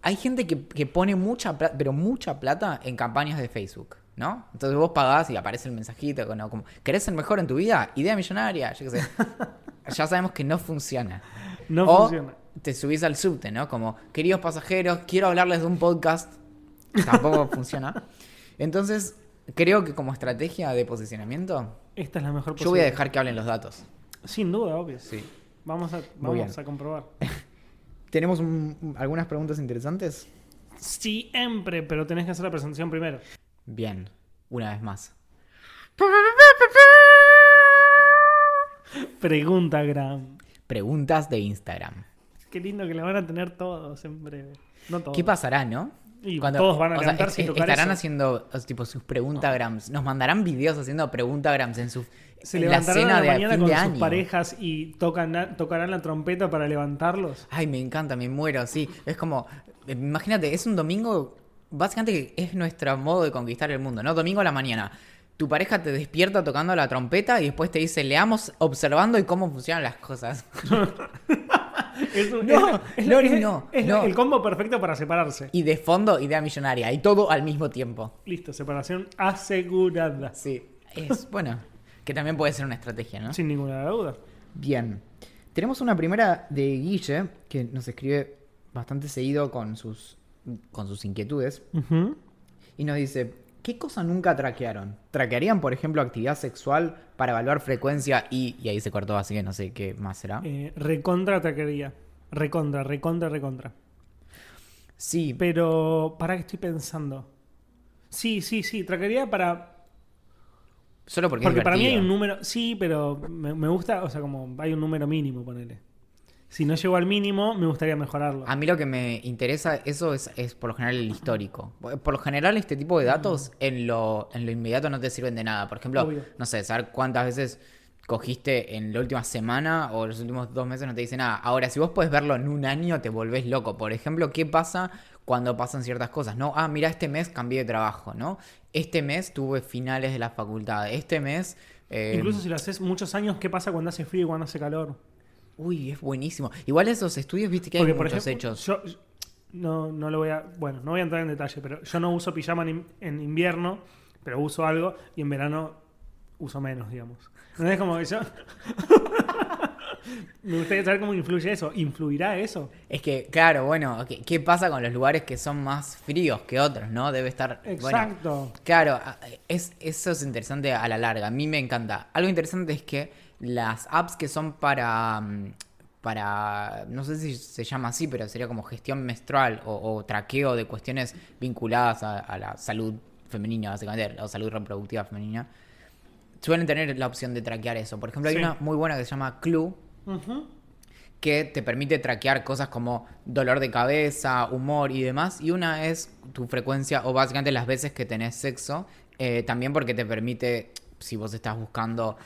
hay gente que, que pone mucha plata, pero mucha plata en campañas de Facebook, ¿no? Entonces vos pagás y aparece el mensajito, como, como, ¿querés ser mejor en tu vida? Idea millonaria, yo qué sé. ya sabemos que no funciona. No o funciona. te subís al subte, ¿no? Como, queridos pasajeros, quiero hablarles de un podcast. Tampoco funciona. Entonces, creo que como estrategia de posicionamiento, Esta es la mejor yo voy a dejar que hablen los datos. Sin duda, obvio. Sí. Vamos a, vamos a comprobar. ¿Tenemos un- algunas preguntas interesantes? Siempre, pero tenés que hacer la presentación primero. Bien, una vez más. Pregunta, Gram. Preguntas de Instagram. Qué lindo que la van a tener todos en breve. No todos. ¿Qué pasará, no? Y Cuando- todos van a o sea, tocar estarán eso. haciendo tipo sus preguntagrams. Nos mandarán videos haciendo preguntagrams en su Se en la levantarán cena a la de mañana con sus parejas y tocan, tocarán la trompeta para levantarlos. Ay, me encanta, me muero, sí. Es como, eh, imagínate, es un domingo, básicamente es nuestro modo de conquistar el mundo, ¿no? Domingo a la mañana. Tu pareja te despierta tocando la trompeta y después te dice, leamos observando y cómo funcionan las cosas. Es un- No, es- no, es- no, es no. el combo perfecto para separarse. Y de fondo, idea millonaria. Y todo al mismo tiempo. Listo, separación asegurada. Sí. Es, bueno, que también puede ser una estrategia, ¿no? Sin ninguna duda. Bien. Tenemos una primera de Guille, que nos escribe bastante seguido con sus, con sus inquietudes. Y nos dice, ¿qué cosa nunca traquearon? ¿Traquearían, por ejemplo, actividad sexual para evaluar frecuencia y... Y ahí se cortó, así que no sé qué más será. Eh, recontra taquería. Recontra, recontra, recontra. Sí, Pero, ¿para qué estoy pensando? Sí, sí, sí, traquería para... solo porque, Porque es para mí hay un número... Sí, pero me, me gusta, o sea, como hay un número mínimo, ponele. Si no llego al mínimo, me gustaría mejorarlo. A mí lo que me interesa, eso es, es por lo general el histórico. Por lo general este tipo de datos en lo, en lo inmediato no te sirven de nada. Por ejemplo, Obvio. no sé, saber cuántas veces cogiste en la última semana o los últimos dos meses no te dice nada. Ahora, si vos podés verlo en un año, te volvés loco. Por ejemplo, ¿qué pasa cuando pasan ciertas cosas? No, ah, mira, este mes cambié de trabajo, ¿no? Este mes tuve finales de la facultad. Este mes... eh, Incluso si lo haces muchos años, ¿qué pasa cuando hace frío y cuando hace calor? Uy, es buenísimo. Igual esos estudios, viste que hay Porque, por muchos ejemplo, hechos. yo, no, no lo voy a. Bueno, no voy a entrar en detalle, pero yo no uso pijama en, in- en invierno, pero uso algo y en verano uso menos, digamos. No es como que yo. Me gustaría saber cómo influye eso. ¿Influirá eso? Es que, claro, bueno, ¿qué, qué pasa con los lugares que son más fríos que otros, no? Debe estar... bueno, Exacto. claro, es, eso es interesante a la larga, a mí me encanta. Algo interesante es que las apps que son para... mm, para, no sé si se llama así, pero sería como gestión menstrual o, o traqueo de cuestiones vinculadas a, a la salud femenina, básicamente, o salud reproductiva femenina, suelen tener la opción de traquear eso. Por ejemplo, hay Sí. una muy buena que se llama Clue, que te permite traquear cosas como dolor de cabeza, humor y demás. Y una es tu frecuencia o básicamente las veces que tenés sexo. eh, también porque te permite, si vos estás buscando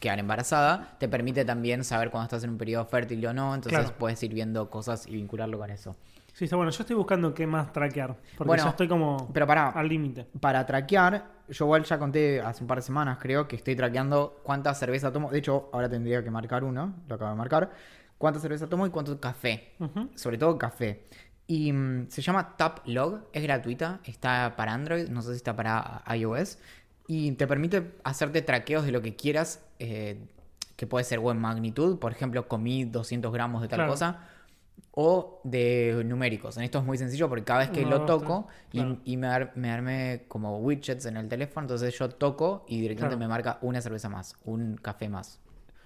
quedar embarazada, te permite también saber cuando estás en un periodo fértil o no. Entonces Claro. puedes ir viendo cosas y vincularlo con eso. Sí, está bueno. Yo estoy buscando qué más traquear. Porque Bueno, ya estoy como Pero para, al límite. para traquear, yo igual ya conté hace un par de semanas, creo, que estoy traqueando cuánta cerveza tomo. De hecho, ahora tendría que marcar uno, lo acabo de marcar. Cuánta cerveza tomo y cuánto café. Sobre todo café. Y mm, se llama TapLog, es gratuita, está para Android, no sé si está para iOS. Y te permite hacerte traqueos de lo que quieras, eh, que puede ser buen magnitud, por ejemplo, comí 200 gramos de tal Claro. cosa, o de numéricos. En esto es muy sencillo porque cada vez que lo toco y, claro. y me, ar- me armé como widgets en el teléfono, entonces yo toco y directamente Claro. me marca una cerveza más, un café más.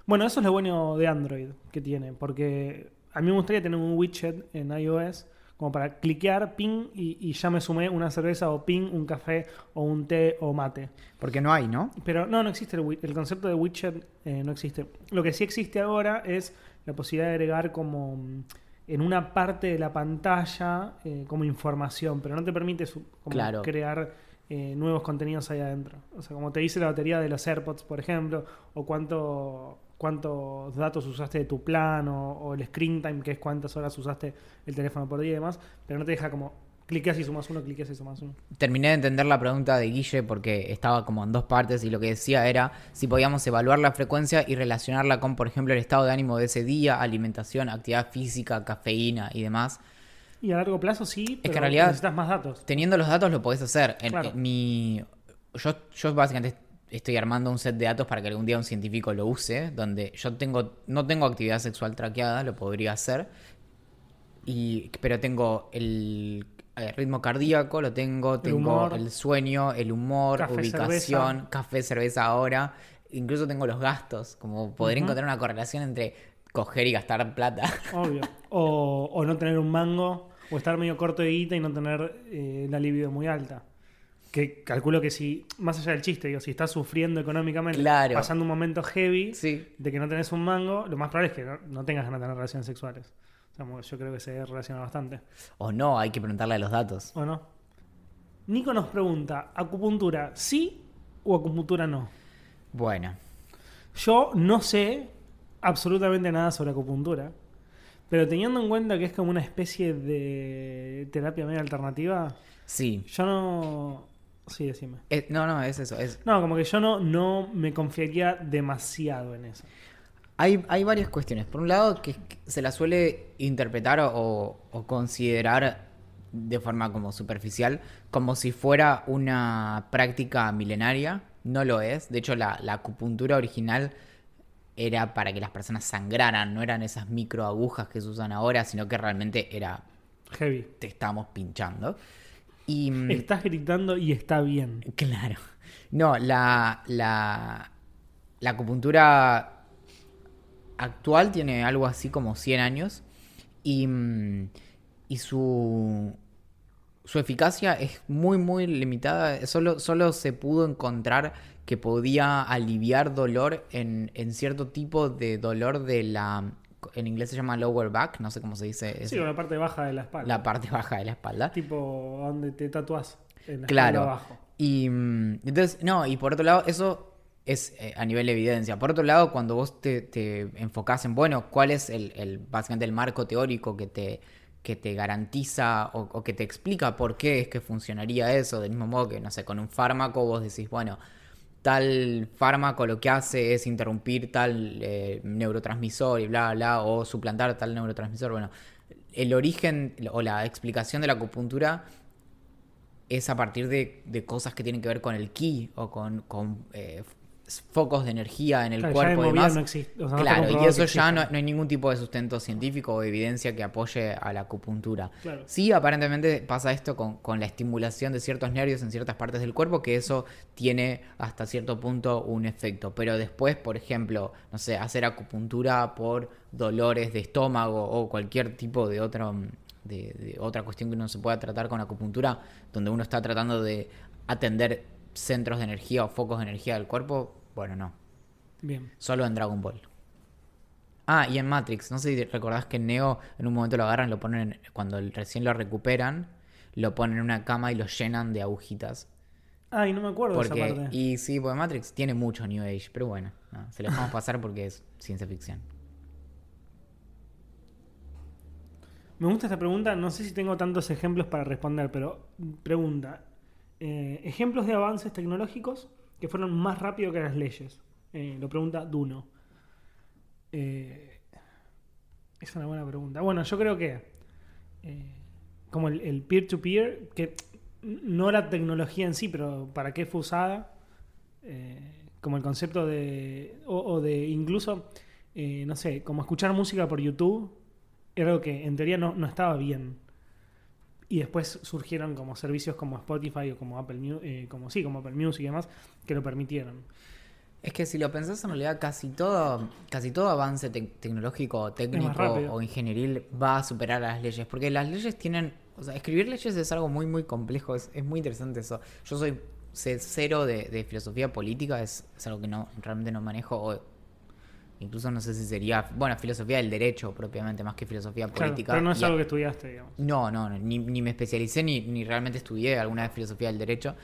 Bueno, eso es lo bueno de Android que tiene, porque a mí me gustaría tener un widget en iOS como para cliquear, ping, y, y ya me sumé una cerveza o ping, un café o un té o mate. Porque no hay, ¿no? Pero no, no existe el, el concepto de widget, eh, no existe. Lo que sí existe ahora es la posibilidad de agregar como mm, en una parte de la pantalla como como información, pero no te permite su- como Claro. crear eh, nuevos contenidos ahí adentro. O sea, como te dice la batería de los AirPods, por ejemplo, o cuánto cuántos datos usaste de tu plan, o, o el screen time, que es cuántas horas usaste el teléfono por día y demás, pero no te deja como cliqueas y sumas uno, cliqueas y sumas uno. Terminé de entender la pregunta de Guille porque estaba como en dos partes y lo que decía era si podíamos evaluar la frecuencia y relacionarla con, por ejemplo, el estado de ánimo de ese día, alimentación, actividad física, cafeína y demás. Y a largo plazo sí, pero que en realidad- necesitas más datos. Teniendo los datos lo podés hacer. En mi, yo, yo básicamente estoy armando un set de datos para que algún día un científico lo use, donde yo tengo no tengo actividad sexual traqueada, lo podría hacer, y, pero tengo el eh, ritmo cardíaco, lo tengo, tengo humor. el sueño, el humor, Café, ubicación, cerveza. café, cerveza ahora, incluso tengo los gastos, como poder encontrar una correlación entre coger y gastar plata. Obvio. O, o no tener un mango, o estar medio corto de guita y no tener eh, la libido muy alta. Que calculo que si, más allá del chiste, digo, si estás sufriendo económicamente, Claro. pasando un momento heavy sí. de que no tenés un mango, lo más probable es que no, no tengas ganas de tener relaciones sexuales. O Como yo creo que se relaciona bastante. O no, hay que preguntarle a los datos. ¿O no? Nico nos pregunta, ¿acupuntura sí o acupuntura no? Bueno, Yo no sé absolutamente nada sobre acupuntura, pero teniendo en cuenta que es como una especie de terapia media alternativa, sí. yo no... Sí, decime. Eh, no, no, es eso. Es, No, como que yo no, no me confiaría demasiado en eso. Hay, hay varias cuestiones. Por un lado, que se la suele interpretar o, o considerar de forma como superficial, como si fuera una práctica milenaria. No lo es. De hecho, la, la acupuntura original era para que las personas sangraran, no eran esas microagujas que se usan ahora, sino que realmente era Heavy. te estamos pinchando. Y mm, Estás gritando y está bien. Claro. No, la, la, la acupuntura actual tiene algo así como 100 años y, mm, y su, su eficacia es muy, muy limitada. Solo, solo se pudo encontrar que podía aliviar dolor en, en cierto tipo de dolor de la... En inglés se llama lower back, no sé cómo se dice. Sí, eso, con la parte baja de la espalda. la parte baja de la espalda. Tipo donde te tatuás. En la Claro. abajo. Y mm, entonces, no, y por otro lado, eso es eh, a nivel de evidencia. Por otro lado, cuando vos te, te enfocás en, bueno, cuál es el, el- básicamente el marco teórico que te, que te garantiza o, o que te explica por qué es que funcionaría eso, del mismo modo que, no sé, con un fármaco vos decís, bueno, tal fármaco lo que hace es interrumpir tal eh, neurotransmisor y bla, bla, o suplantar tal neurotransmisor. Bueno, el origen o la explicación de la acupuntura es a partir de, cosas que tienen que ver con el ki o con, eh, focos de energía en el Claro, cuerpo y demás. no existe. O sea, no está claro, y eso ya no, hay ningún tipo de sustento científico o evidencia que apoye a la acupuntura. Claro. Sí, aparentemente pasa esto con, con la estimulación de ciertos nervios en ciertas partes del cuerpo, que eso tiene hasta cierto punto un efecto. Pero después, por ejemplo, no sé, hacer acupuntura por dolores de estómago o cualquier tipo de otro de, de otra cuestión que uno se pueda tratar con acupuntura, donde uno está tratando de atender centros de energía o focos de energía del cuerpo, bueno, no. Bien. Solo en Dragon Ball. Ah, y en Matrix. No sé si recordás que Neo en un momento lo agarran, lo ponen, cuando recién lo recuperan, lo ponen en una cama y lo llenan de agujitas. Ay, no me acuerdo Porque, esa parte. y sí, porque Matrix tiene mucho New Age, pero bueno, no, se lo dejamos pasar porque es ciencia ficción. Me gusta esta pregunta, no sé si tengo tantos ejemplos para responder, pero pregunta, eh, ejemplos de avances tecnológicos que fueron más rápido que las leyes. Eh, lo pregunta Duno. Eh, es una buena pregunta. Bueno, yo creo que eh, como el, peer-to-peer, que no la tecnología en sí, pero para qué fue usada, como el concepto de, o, de incluso, no sé, como escuchar música por YouTube, era algo que en teoría no, no estaba bien. Y después surgieron como servicios como Spotify o como Apple eh, como sí, como Apple Music y demás, que lo permitieron. Es que si lo pensás en realidad casi todo, casi todo avance tec- tecnológico, técnico o ingenieril va a superar a las leyes. Porque las leyes tienen. O sea, escribir leyes es algo muy muy complejo. Es, es muy interesante eso. Yo soy cero de, de filosofía política, es, es algo que no realmente no manejo. O incluso no sé si sería. Bueno, filosofía del derecho propiamente, más que filosofía Claro, política. pero no es algo que estudiaste, digamos. no, no, no, ni, ni me especialicé ni, ni realmente estudié alguna vez filosofía del derecho.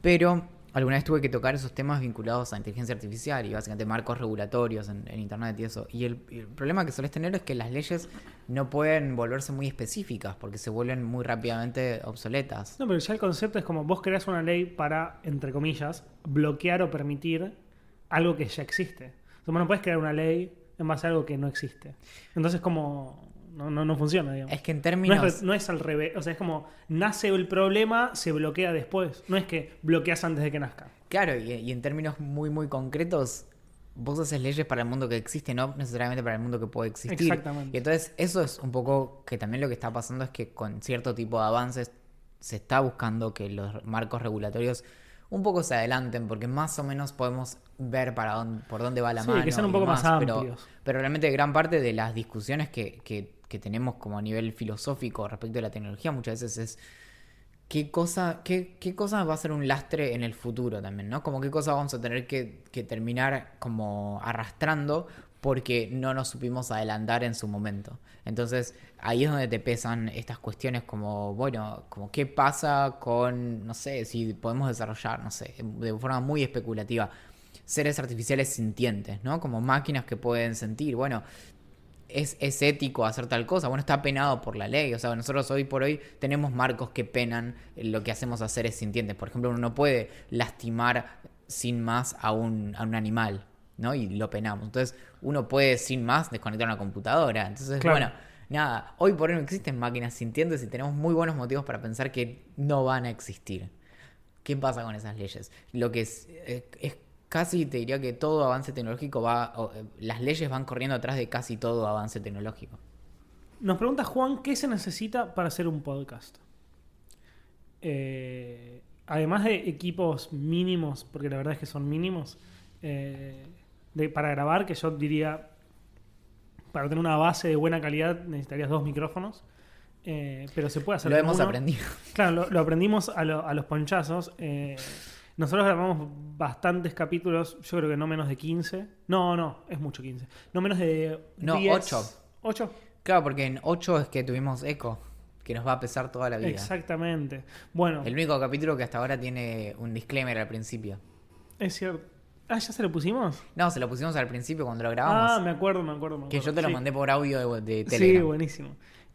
Pero alguna vez tuve que tocar esos temas vinculados a inteligencia artificial y básicamente marcos regulatorios en, en internet y eso. Y el, el problema que sueles tener es que las leyes no pueden volverse muy específicas porque se vuelven muy rápidamente obsoletas. No, pero ya el concepto es como vos creás una ley para, entre comillas, bloquear o permitir algo que ya existe. Entonces, no puedes crear una ley en base a algo que no existe. Entonces, como. No, no, no funciona, digamos. Es que en No términos... es, no es al revés. O sea, es como nace el problema, se bloquea después. No es que bloqueas antes de que nazca. Claro, y, y en términos muy, muy concretos, vos haces leyes para el mundo que existe, no necesariamente para el mundo que puede existir. Exactamente. Y entonces, eso es un poco que también lo que está pasando es que con cierto tipo de avances se está buscando que los marcos regulatorios un poco se adelanten, porque más o menos podemos ver para dónde, por dónde va la Sí, mano. que sean un poco más amplios. Pero, realmente gran parte de las discusiones que, que- que tenemos como a nivel filosófico respecto de la tecnología muchas veces es qué cosa, qué, qué cosa va a ser un lastre en el futuro también, ¿no? Como qué cosa vamos a tener que, que terminar como arrastrando porque no nos supimos adelantar en su momento. Entonces, ahí es donde te pesan estas cuestiones como, bueno, como qué pasa con, no sé, si podemos desarrollar, no sé, de forma muy especulativa, seres artificiales sintientes, ¿no? Como máquinas que pueden sentir. Bueno, es, ético hacer tal cosa. Bueno, está penado por la ley. O sea, nosotros hoy por hoy tenemos marcos que penan lo que hacemos a seres sintientes. Por ejemplo, uno no puede lastimar sin más a un, a un animal, ¿no? Y lo penamos. Entonces, uno puede sin más desconectar una computadora. Entonces, bueno, nada, hoy por hoy no existen máquinas sintientes y tenemos muy buenos motivos para pensar que no van a existir. ¿Qué pasa con esas leyes? Lo que es, eh, es casi te diría que todo avance tecnológico va, eh, las leyes van corriendo atrás de casi todo avance tecnológico. Nos pregunta Juan, ¿qué se necesita para hacer un podcast? Eh, además de equipos mínimos, porque la verdad es que son mínimos, eh, de, para grabar, que yo diría, para tener una base de buena calidad necesitarías dos micrófonos. pero se puede hacer. Lo hemos aprendido. Claro, lo, aprendimos a, a, los ponchazos. Nosotros grabamos bastantes capítulos, yo creo que no menos de 15. No, no, es mucho 15. No menos de. No, 8. 8. Claro, porque en 8 es que tuvimos eco, que nos va a pesar toda la vida. Exactamente. Bueno. El único capítulo que hasta ahora tiene un disclaimer al principio. Es cierto. Ah, ¿ya se lo pusimos? No, se lo pusimos al principio cuando lo grabamos. Ah, me acuerdo, me acuerdo. Me acuerdo. Que yo te lo mandé por audio de, de Telegram. Sí, buenísimo.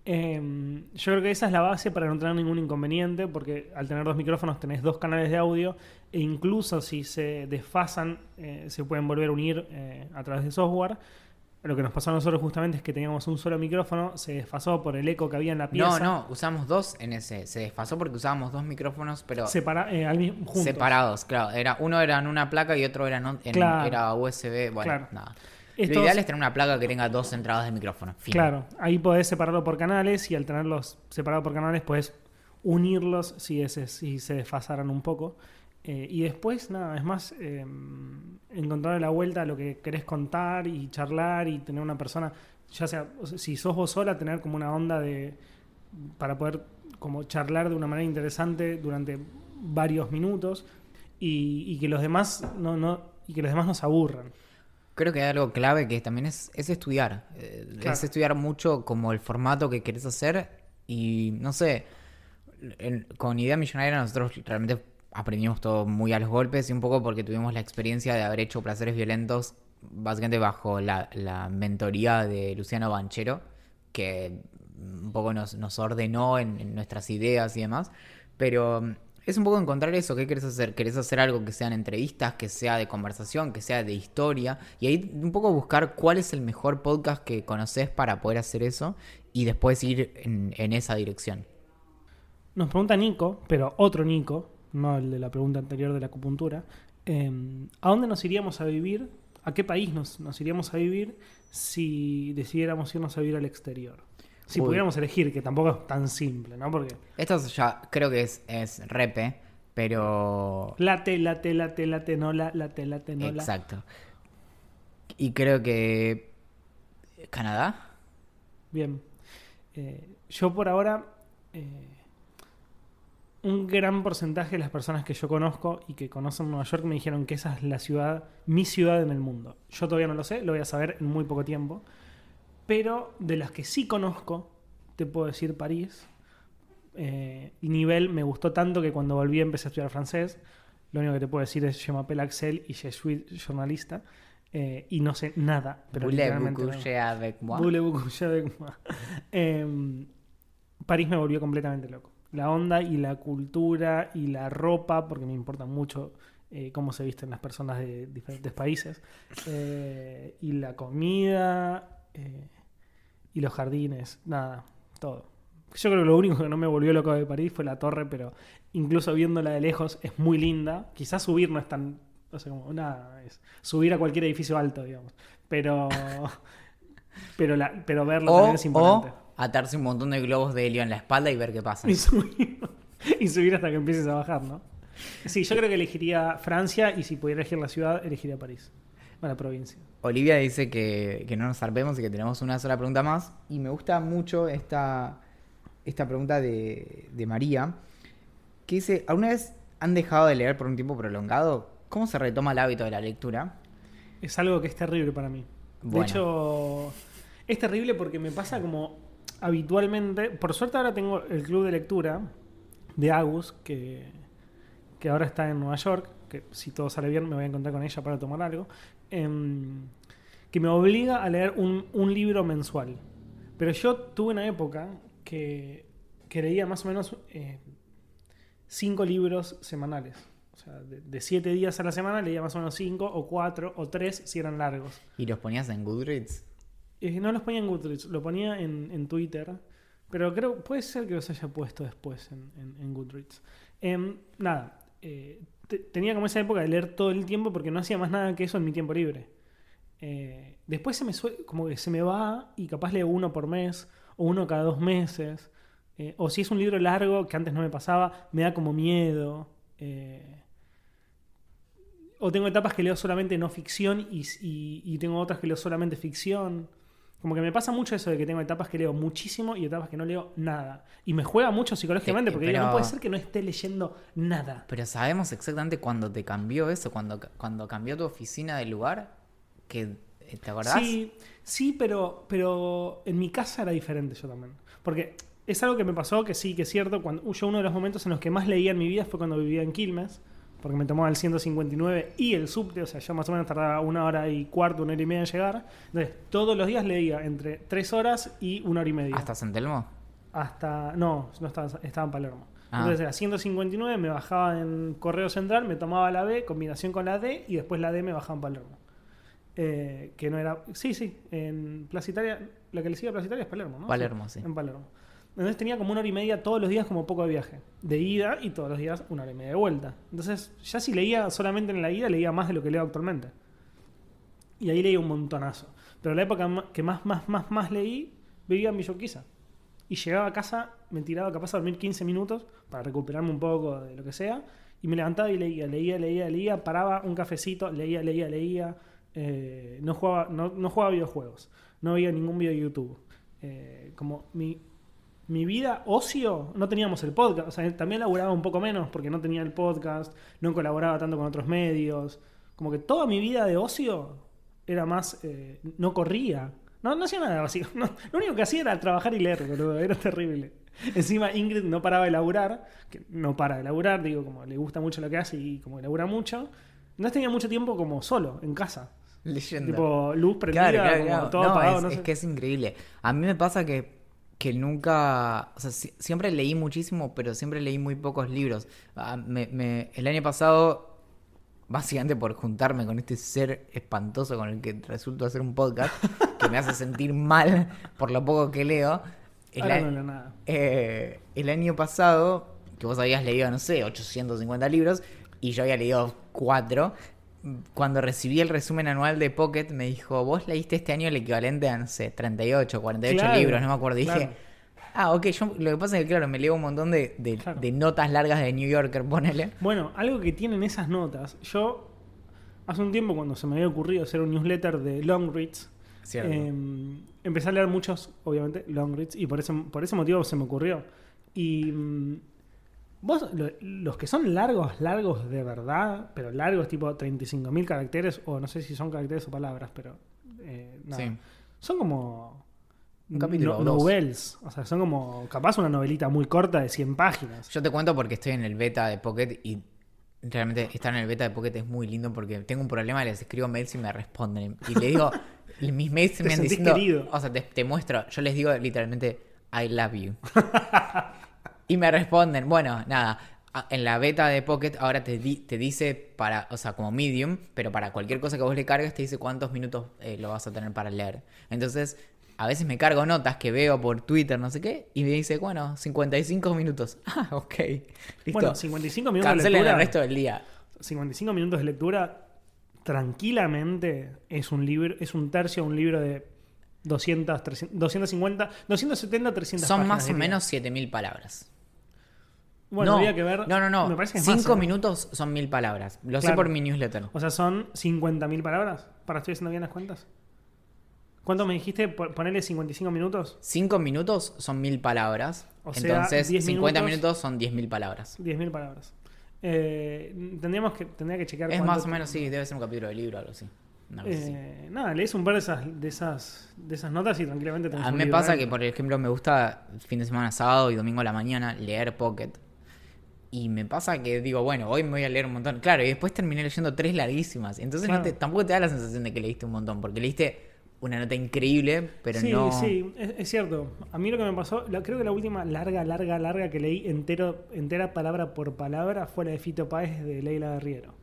Eh, yo creo que esa es la base para no tener ningún inconveniente, porque al tener dos micrófonos tenés dos canales de audio e incluso si se desfasan eh, se pueden volver a unir eh, a través de software. Lo que nos pasó a nosotros justamente es que teníamos un solo micrófono, se desfasó por el eco que había en la pieza. No, no, usamos dos en ese. Se desfasó porque usábamos dos micrófonos, pero. Separa eh, al mismo, juntos. Separados, claro. Era, uno era en una placa y otro era en, era USB. Bueno, nada. Lo ideal es tener una placa que tenga dos entradas de micrófono. Claro, ahí podés separarlo por canales y al tenerlos separados por canales podés unirlos si, ese, si se desfasaran un poco. Eh, y después, nada, es más eh, encontrar la vuelta a lo que querés contar y charlar y tener una persona, ya sea, si sos vos sola, tener como una onda de para poder como charlar de una manera interesante durante varios minutos y, que los demás no, no y que los demás nos aburran. Creo que hay algo clave que también es, es estudiar. Eh, es estudiar mucho como el formato que querés hacer y no sé, con Idea Millonaria nosotros realmente aprendimos todo muy a los golpes y un poco porque tuvimos la experiencia de haber hecho placeres violentos básicamente bajo la, mentoría de Luciano Banchero, que un poco nos, nos ordenó en, nuestras ideas y demás. Pero mm, es un poco encontrar eso, ¿qué querés hacer? ¿Querés hacer algo que sean entrevistas, que sea de conversación, que sea de historia? Y ahí un poco buscar cuál es el mejor podcast que conoces para poder hacer eso y después ir en esa dirección. Nos pregunta Nico, pero otro Nico, no el de la pregunta anterior de la acupuntura, em, ¿a dónde nos iríamos a vivir? ¿A qué país nos, nos iríamos a vivir si decidiéramos irnos a vivir al exterior? Si pudiéramos elegir, que tampoco es tan simple, ¿no? Porque... Esto ya creo que es, es repe, pero... Late, late, late, late, no la, late, late, no Exacto. Y creo que... ¿Canadá? Bien. Eh, yo por ahora... Eh, un gran porcentaje de las personas que yo conozco y que conocen Nueva York me dijeron que esa es la ciudad, mi ciudad en el mundo. Yo todavía no lo sé, lo voy a saber en muy poco tiempo. Pero de las que sí conozco, te puedo decir París. Eh, y nivel me gustó tanto que cuando volví empecé a estudiar francés. Lo único que te puedo decir es Je m'appelle Axel y je suis journalista. Eh, y no sé nada. Pero avec moi. Em, París me volvió completamente loco la onda y la cultura y la ropa, porque me importa mucho eh, cómo se visten las personas de diferentes países, eh, y la comida eh, y los jardines, nada, todo. Yo creo que lo único que no me volvió loco de París fue la torre, pero incluso viéndola de lejos es muy linda. Quizás subir no es tan. O sea, como nada, es subir a cualquier edificio alto, digamos. Pero. pero, la, pero verlo también es importante atarse un montón de globos de helio en la espalda y ver qué pasa. Y subir, y subir hasta que empieces a bajar, ¿no? Sí, yo creo que elegiría Francia y si pudiera elegir la ciudad, elegiría París. O la provincia. Olivia dice que, no nos zarpemos y que tenemos una sola pregunta más. Y me gusta mucho esta, esta pregunta de, de María, que dice, ¿alguna vez han dejado de leer por un tiempo prolongado? ¿Cómo se retoma el hábito de la lectura? Es algo que es terrible para mí. De Bueno. hecho, es terrible porque me pasa como habitualmente. Por suerte ahora tengo el club de lectura de Agus, que, que ahora está en Nueva York, que si todo sale bien me voy a encontrar con ella para tomar algo, em, que me obliga a leer un, un libro mensual. Pero yo tuve una época que, que leía más o menos eh, cinco libros semanales. O sea, de, de siete días a la semana leía más o menos cinco, o cuatro, o tres si eran largos. ¿Y los ponías en Goodreads? No los ponía en Goodreads, lo ponía en, Twitter. Pero creo, puede ser que los haya puesto después en, en- Goodreads. Em, nada, eh, te- tenía como esa época de leer todo el tiempo porque no hacía más nada que eso en mi tiempo libre. Eh, después se me como que se me va y capaz leo uno por mes o uno cada dos meses. Eh, o si es un libro largo que antes no me pasaba, me da como miedo. O tengo etapas que leo solamente no ficción y tengo otras que leo solamente ficción. Como que me pasa mucho eso de que tengo etapas que leo muchísimo y etapas que no leo nada. Y me juega mucho psicológicamente Sí, porque digo, no puede ser que no esté leyendo nada. Pero sabemos exactamente cuándo te cambió eso, cuando, cuando cambió tu oficina de lugar, que eh, ¿te acordás? Sí, sí, pero, pero en mi casa era diferente yo también. Porque es algo que me pasó que sí, que es cierto. Cuando, yo uno de los momentos en los que más leía en mi vida fue cuando vivía en Quilmes. Porque me tomaba el 159 y el subte. O sea, yo más o menos tardaba una hora y cuarto, una hora y media en llegar. Entonces, todos los días leía entre tres horas y una hora y media. ¿Hasta San Telmo? Hasta. No, no estaba, estaba en Palermo. Ah. Entonces era 159, me bajaba en Correo Central, me tomaba la B, combinación con la D, y después la D me bajaba en Palermo. Eh, que no era. Sí, sí, en Plaza Italia. La que le sigue a Plaza Italia es Palermo, ¿no? Palermo, sí. En Palermo. Entonces tenía como una hora y media todos los días como poco de viaje. De ida y todos los días una hora y media de vuelta. Entonces, ya si leía solamente en la ida, leía más de lo que leo actualmente. Y ahí leí un montonazo. Pero la época que más, más, más, más leí, vivía en Villa Y llegaba a casa, me tiraba capaz a dormir 15 minutos para recuperarme un poco de lo que sea. Y me levantaba y leía, leía, leía, leía, paraba un cafecito, leía, leía, leía. Eh, no, jugaba, no, no jugaba videojuegos, no veía ningún video de YouTube. Eh, como mi, mi vida ocio, no teníamos el podcast. O sea, también laburaba un poco menos porque no tenía el podcast, no colaboraba tanto con otros medios. Como que toda mi vida de ocio era más. eh, no corría. No, no hacía nada básico. No, lo único que hacía era trabajar y leer, boludo. Era terrible. Encima Ingrid no paraba de laburar, que no para de laburar, digo, como le gusta mucho lo que hace y como que labura mucho. No tenía mucho tiempo como solo, en casa. Leyenda. Tipo, luz prendida, Claro, claro, como todo No, apagado, es, no es sé. que es increíble. A mí me pasa que, que nunca, o sea, si- siempre leí muchísimo, pero siempre leí muy pocos libros. Ah, me- me- el año pasado, básicamente por juntarme con este ser espantoso con el que resulto hacer un podcast, que me hace sentir mal por lo poco que leo, el, Ahora no leo nada. eh, el año pasado, que vos habías leído, no sé, 850 libros, y yo había leído 4, cuando recibí el resumen anual de Pocket, me dijo, vos leíste este año el equivalente a, no sé, 38, 48 Claro, libros, no me acuerdo. Y claro. dije, ah, ok, yo lo que pasa es que, claro, me leo un montón de, de- Claro. de notas largas de New Yorker, ponele. Bueno, algo que tienen esas notas, yo hace un tiempo cuando se me había ocurrido hacer un newsletter de long reads, eh, empecé a leer muchos, obviamente, long reads, y por ese, por ese motivo se me ocurrió. Y mm, vos, lo- los que son largos, largos de verdad, pero largos tipo 35.000 caracteres, o no sé si son caracteres o palabras, pero eh, nada, Sí. son como... Un capítulo no- novels, o sea, son como capaz una novelita muy corta de 100 páginas. Yo te cuento porque estoy en el beta de Pocket y realmente estar en el beta de Pocket es muy lindo porque tengo un problema, les escribo mails y me responden. Y le digo, mis mails me han diciendo, querido. o sea, te, te muestro, yo les digo literalmente, I love you. y me responden, bueno, nada, en la beta de Pocket ahora te, di- te dice para, o sea, como medium, pero para cualquier cosa que vos le cargues te dice cuántos minutos eh, lo vas a tener para leer. Entonces, a veces me cargo notas que veo por Twitter, no sé qué, y me dice, bueno, 55 minutos. Ah, ok. Listo. Bueno, 55 minutos de lectura. el resto del día. 55 minutos de lectura tranquilamente es un libro, es un tercio de un libro de 200, 300, 250, 270, 300 Son páginas, más o diría. menos 7000 palabras. Bueno, no, habría que ver. No, no, no. Me parece que es más, 5 ¿eh? minutos son 1000 palabras. Lo sé por mi newsletter. O sea, son 50.000 palabras. Para estoy haciendo bien las cuentas. ¿Cuánto me dijiste? Po- Ponerle 55 minutos. 5 minutos son 1000 palabras. O sea, Entonces, 10 50 minutos- minutos son 10.000 palabras. 10.000 palabras. Eh, tendríamos que, tendría que chequear Es más o te- menos, sí, debe ser un capítulo de libro o algo así. Así. Eh, nada, lees un par de esas, de esas, de esas notas y tranquilamente tenés A mí me pasa que, por ejemplo, me gusta fin de semana sábado y domingo a la mañana leer Pocket. Y me pasa que digo, bueno, hoy me voy a leer un montón. Claro, y después terminé leyendo tres larguísimas. Entonces no Claro. te- tampoco te da la sensación de que leíste un montón, porque leíste una nota increíble, pero sí, no... sí, es, es cierto. A mí lo que me pasó, la- creo que la última larga, larga, larga que leí entero, entera palabra por palabra fue la de Fito Páez de Leila Guerriero.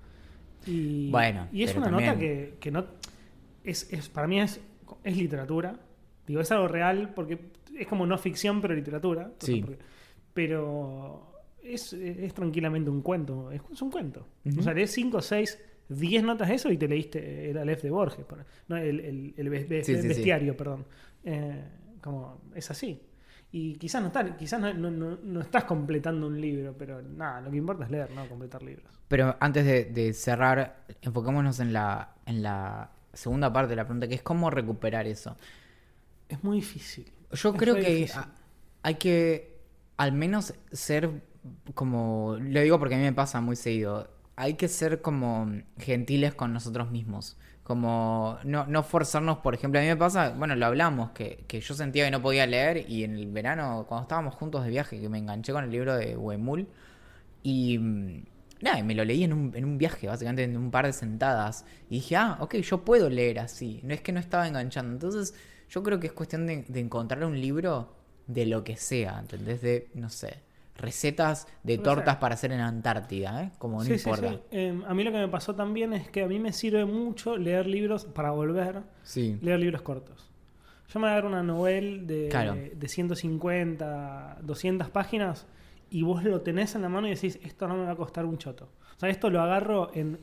Y, Bueno, y es una también- nota que, que no. Es, es, para mí es, es literatura. Digo, es algo real porque es como no ficción, pero literatura. Sí. porque- pero es, es tranquilamente un cuento. Es, es un cuento. O sea, lees 5, 6, 10 notas de eso y te leíste el Aleph de Borges. No, el, el, el be- be- Sí, sí, sí. bestiario, perdón. Eh, como es así. Y quizás no, quizás no, no- no- no estás completando un libro, pero nada, lo que importa es leer, no completar libros. Pero antes de, de cerrar, enfoquémonos en la, en la segunda parte de la pregunta, que es cómo recuperar eso. Es muy difícil. Yo Es creo re que difícil. hay que al menos ser como, lo digo porque a mí me pasa muy seguido, hay que ser como gentiles con nosotros mismos. Como no, no forzarnos, por ejemplo, a mí me pasa, bueno, lo hablamos, que, que yo sentía que no podía leer y en el verano, cuando estábamos juntos de viaje, que me enganché con el libro de Huemul y mm, nada, y me lo leí en un, en un viaje, básicamente en un par de sentadas. Y dije, ah, ok, yo puedo leer así. No es que no estaba enganchando. Entonces, yo creo que es cuestión de, de encontrar un libro de lo que sea, ¿entendés? De, no sé, recetas de tortas para hacer en Antártida, ¿eh? Como no Sí, importa. sí. Eh, a mí lo que me pasó también es que a mí me sirve mucho leer libros para volver, Sí. leer libros cortos. Yo me voy a dar una novela de, Claro. de 150, 200 páginas y vos lo tenés en la mano y decís, esto no me va a costar un choto. O sea, esto lo agarro en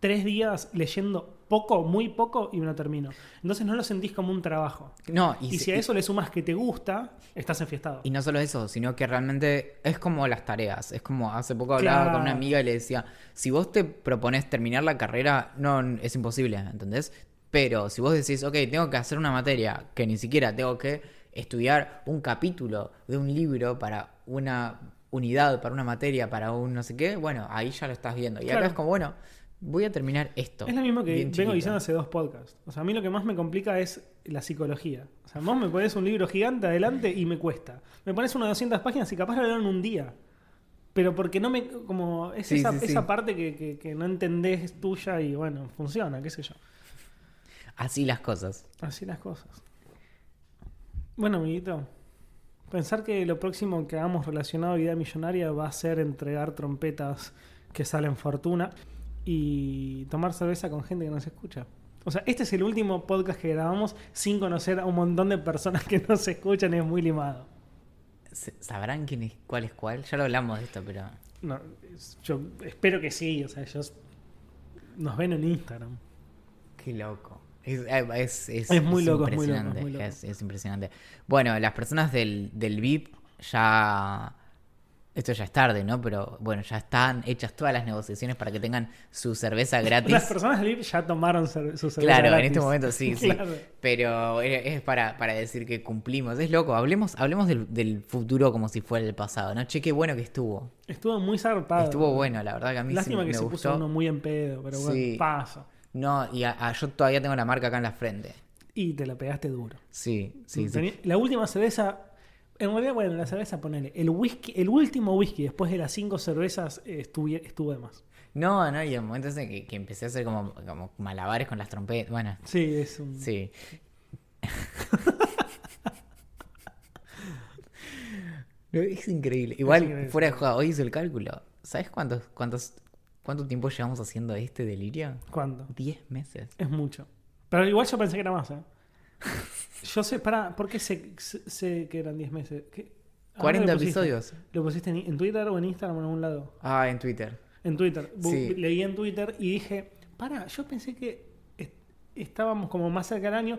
tres días leyendo poco, muy poco y me lo termino. Entonces no lo sentís como un trabajo. No, Y, y, si a y- eso le sumas que te gusta, estás enfiestado. Y no solo eso, sino que realmente es como las tareas. Es como hace poco hablaba Claro. con una amiga y le decía, si vos te propones terminar la carrera, no es imposible, ¿entendés? Pero si vos decís, ok, tengo que hacer una materia que ni siquiera tengo que estudiar un capítulo de un libro para una unidad, para una materia, para un no sé qué, bueno, ahí ya lo estás viendo. Y Claro. acá es como, bueno, voy a terminar esto. Es lo mismo que vengo chiquito. diciendo hace dos podcasts. O sea, a mí lo que más me complica es la psicología. O sea, vos me pones un libro gigante adelante y me cuesta. Me pones unas 200 páginas y capaz lo leo en un día. Pero porque no me. Como. Es Sí, esa, sí, sí. esa parte que, que- que no entendés es tuya y bueno, funciona, qué sé yo. Así las cosas. Así las cosas. Bueno, amiguito. Pensar que lo próximo que hagamos relacionado a idea millonaria va a ser entregar trompetas que salen fortuna y tomar cerveza con gente que nos escucha. O sea, este es el último podcast que grabamos sin conocer a un montón de personas que nos escuchan, es muy limado. ¿Sabrán quién es, cuál es cuál? Ya lo hablamos de esto, pero... No, yo espero que sí, o sea, ellos nos ven en Instagram. Qué loco. Es, eh, es, es- Es muy loco, es muy loco, es impresionante, muy loco. Es, es impresionante. Bueno, las personas del, del VIP ya... Esto ya es tarde, ¿no? Pero bueno, ya están hechas todas las negociaciones para que tengan su cerveza gratis. Las personas del ya tomaron su cerveza Claro, en este momento sí, sí. Claro. Pero es es para, para decir que cumplimos. Es loco. Hablemos, hablemos del, del futuro como si fuera el pasado, ¿no? Che, qué bueno que estuvo. Estuvo muy zarpado. Estuvo bueno, la verdad que a mí sí Lástima que me se gustó. puso uno muy en pedo, pero bueno, Sí. pasa. No, y a- a- yo todavía tengo la marca acá en la frente. Y te la pegaste duro. Sí, sí, sí. La última cerveza, en realidad, bueno, la cerveza, ponele. El whisky, el último whisky después de las cinco cervezas eh, estuvi- estuvo de más. No, no, y el momento ese que, que empecé a hacer como, como malabares con las trompetas. Bueno, Sí, es un. sí. No, es increíble. Igual, increíble. fuera de juego, hoy hice el cálculo. ¿Sabes cuántos, cuántos, cuánto tiempo llevamos haciendo este delirio? ¿Cuándo? 10 meses. Es mucho. Pero igual yo pensé que era más, ¿eh? Yo sé, para, ¿por qué sé, sé- que eran 10 meses? ¿Qué? ¿A 40 dónde lo pusiste? episodios. ¿Lo pusiste en, en Twitter o en Instagram o en algún lado? Ah, en Twitter. En Twitter. Sí. Leí en Twitter y dije, para, yo pensé que est- estábamos como más cerca del año.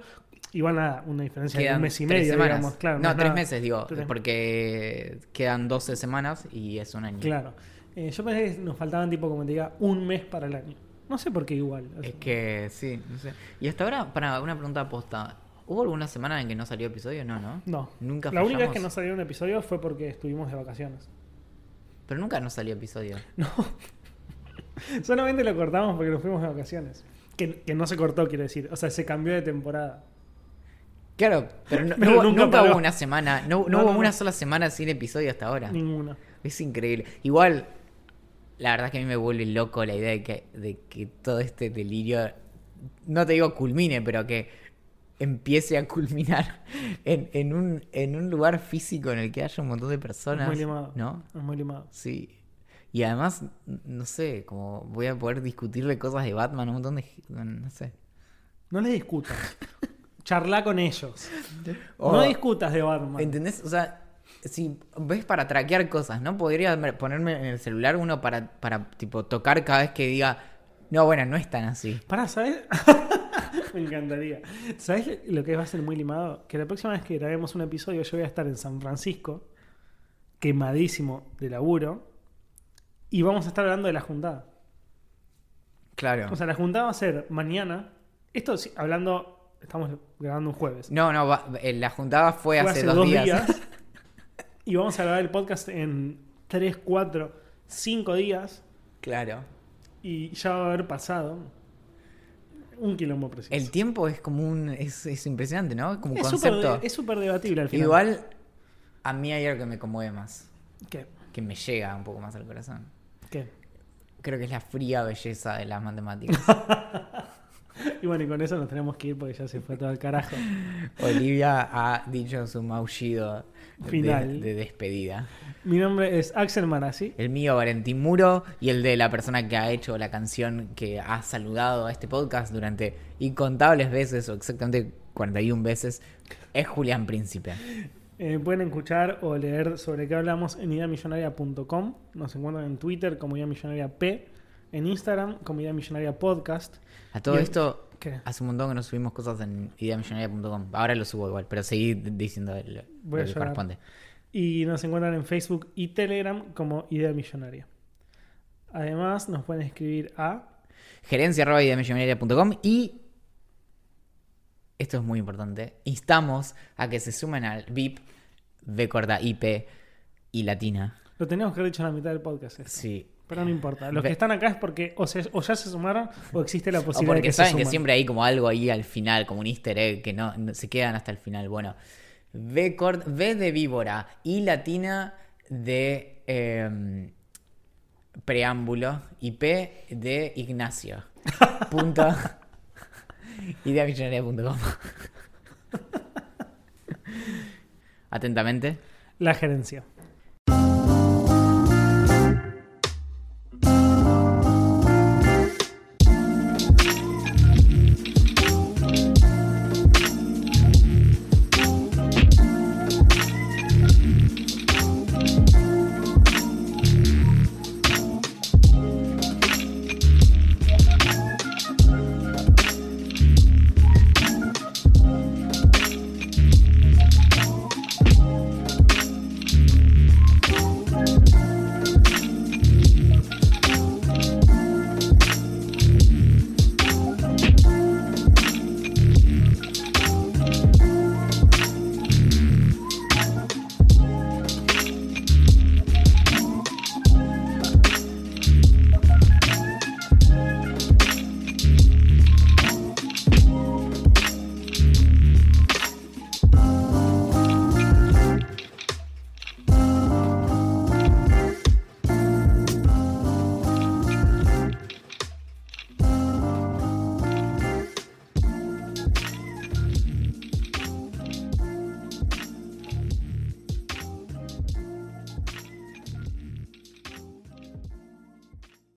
Igual nada, una diferencia de un mes y medio, semanas. digamos. Claro, no, es tres nada. meses, digo, Tres- porque quedan 12 semanas y es un año. Claro. Eh, yo pensé que nos faltaban tipo, como te diga, un mes para el año. No sé por qué igual. Es que sí, no sé. Y hasta ahora, para una pregunta posta, ¿hubo alguna semana en que no salió episodio? No, ¿no? No. Nunca La única vez que no salió un episodio fue porque estuvimos de vacaciones. Pero nunca no salió episodio. No. Solamente lo cortamos porque nos fuimos de vacaciones. Que, que no se cortó, quiero decir. O sea, se cambió de temporada. Claro, pero, no, Pero no hubo- nunca hubo una semana, no, no hubo una sola semana sin episodio hasta ahora. Ninguna. Es increíble. Igual, la verdad es que a mí me vuelve loco la idea de que, de que todo este delirio, no te digo culmine, pero que empiece a culminar en, en un, en un lugar físico en el que haya un montón de personas. muy limado. ¿No? Es muy limado. Sí. Y además, no sé, como voy a poder discutirle cosas de Batman, un montón de... No sé. No les discutas. Charla con ellos. O- No discutas de Batman. ¿Entendés? O sea, si ves para traquear cosas, ¿no? Podría me- ponerme en el celular uno para, para tipo, tocar cada vez que diga, no, bueno, no es tan así. Pará, ¿sabes? Me encantaría. ¿Sabes lo que va a ser muy limado? Que la próxima vez que grabemos un episodio yo voy a estar en San Francisco, quemadísimo de laburo, y vamos a estar hablando de la juntada. Claro. O sea, la juntada va a ser mañana. Esto sí, hablando, estamos grabando un jueves. no, no, va- eh, la juntada fue, Fue hace, dos, días. y vamos a grabar el podcast en 3, 4, 5 días. claro. Y ya va a haber pasado un quilombo preciso. El tiempo es como un... Es, es impresionante, ¿no? Como un es concepto. de- es súper debatible al final. Igual, a mí hay algo que me conmueve más. ¿Qué? Que me llega un poco más al corazón. ¿Qué? Creo que es la fría belleza de las matemáticas. Y bueno, y con eso nos tenemos que ir porque ya se fue todo al carajo. Olivia ha dicho su maullido Final. de despedida. Mi nombre es Axel Marazzi. El mío, Valentín Muro, y el de la persona que ha hecho la canción que ha saludado a este podcast durante incontables veces, o exactamente 41 veces, es Julián Príncipe. Eh, pueden escuchar o leer sobre qué hablamos en ideamillonaria.com. Nos encuentran en Twitter como Idea Millonaria P, en Instagram como Idea Millonaria Podcast. A todo Y- esto, ¿Qué? hace un montón que no subimos cosas en ideamillonaria.com. Ahora lo subo igual, pero seguí diciendo lo, Voy que corresponde. Y nos encuentran en Facebook y Telegram como Idea Millonaria. Además, nos pueden escribir a Gerencia arroba ideamillonaria.com y esto es muy importante. Instamos a que se sumen al VIP, B corta IP y Latina. Lo teníamos que haber dicho en la mitad del podcast. esto. Sí. Pero no importa. Los que están acá es porque o, se- o ya se sumaron o existe la O posibilidad de porque que saben se que sumen. siempre hay como algo ahí al final, como un easter egg, que no, no- se quedan hasta el final. Bueno, V, cort- v de víbora y latina de em, preámbulo y P de Ignacio. Punto. Ideamillonaria.com. Atentamente. La gerencia.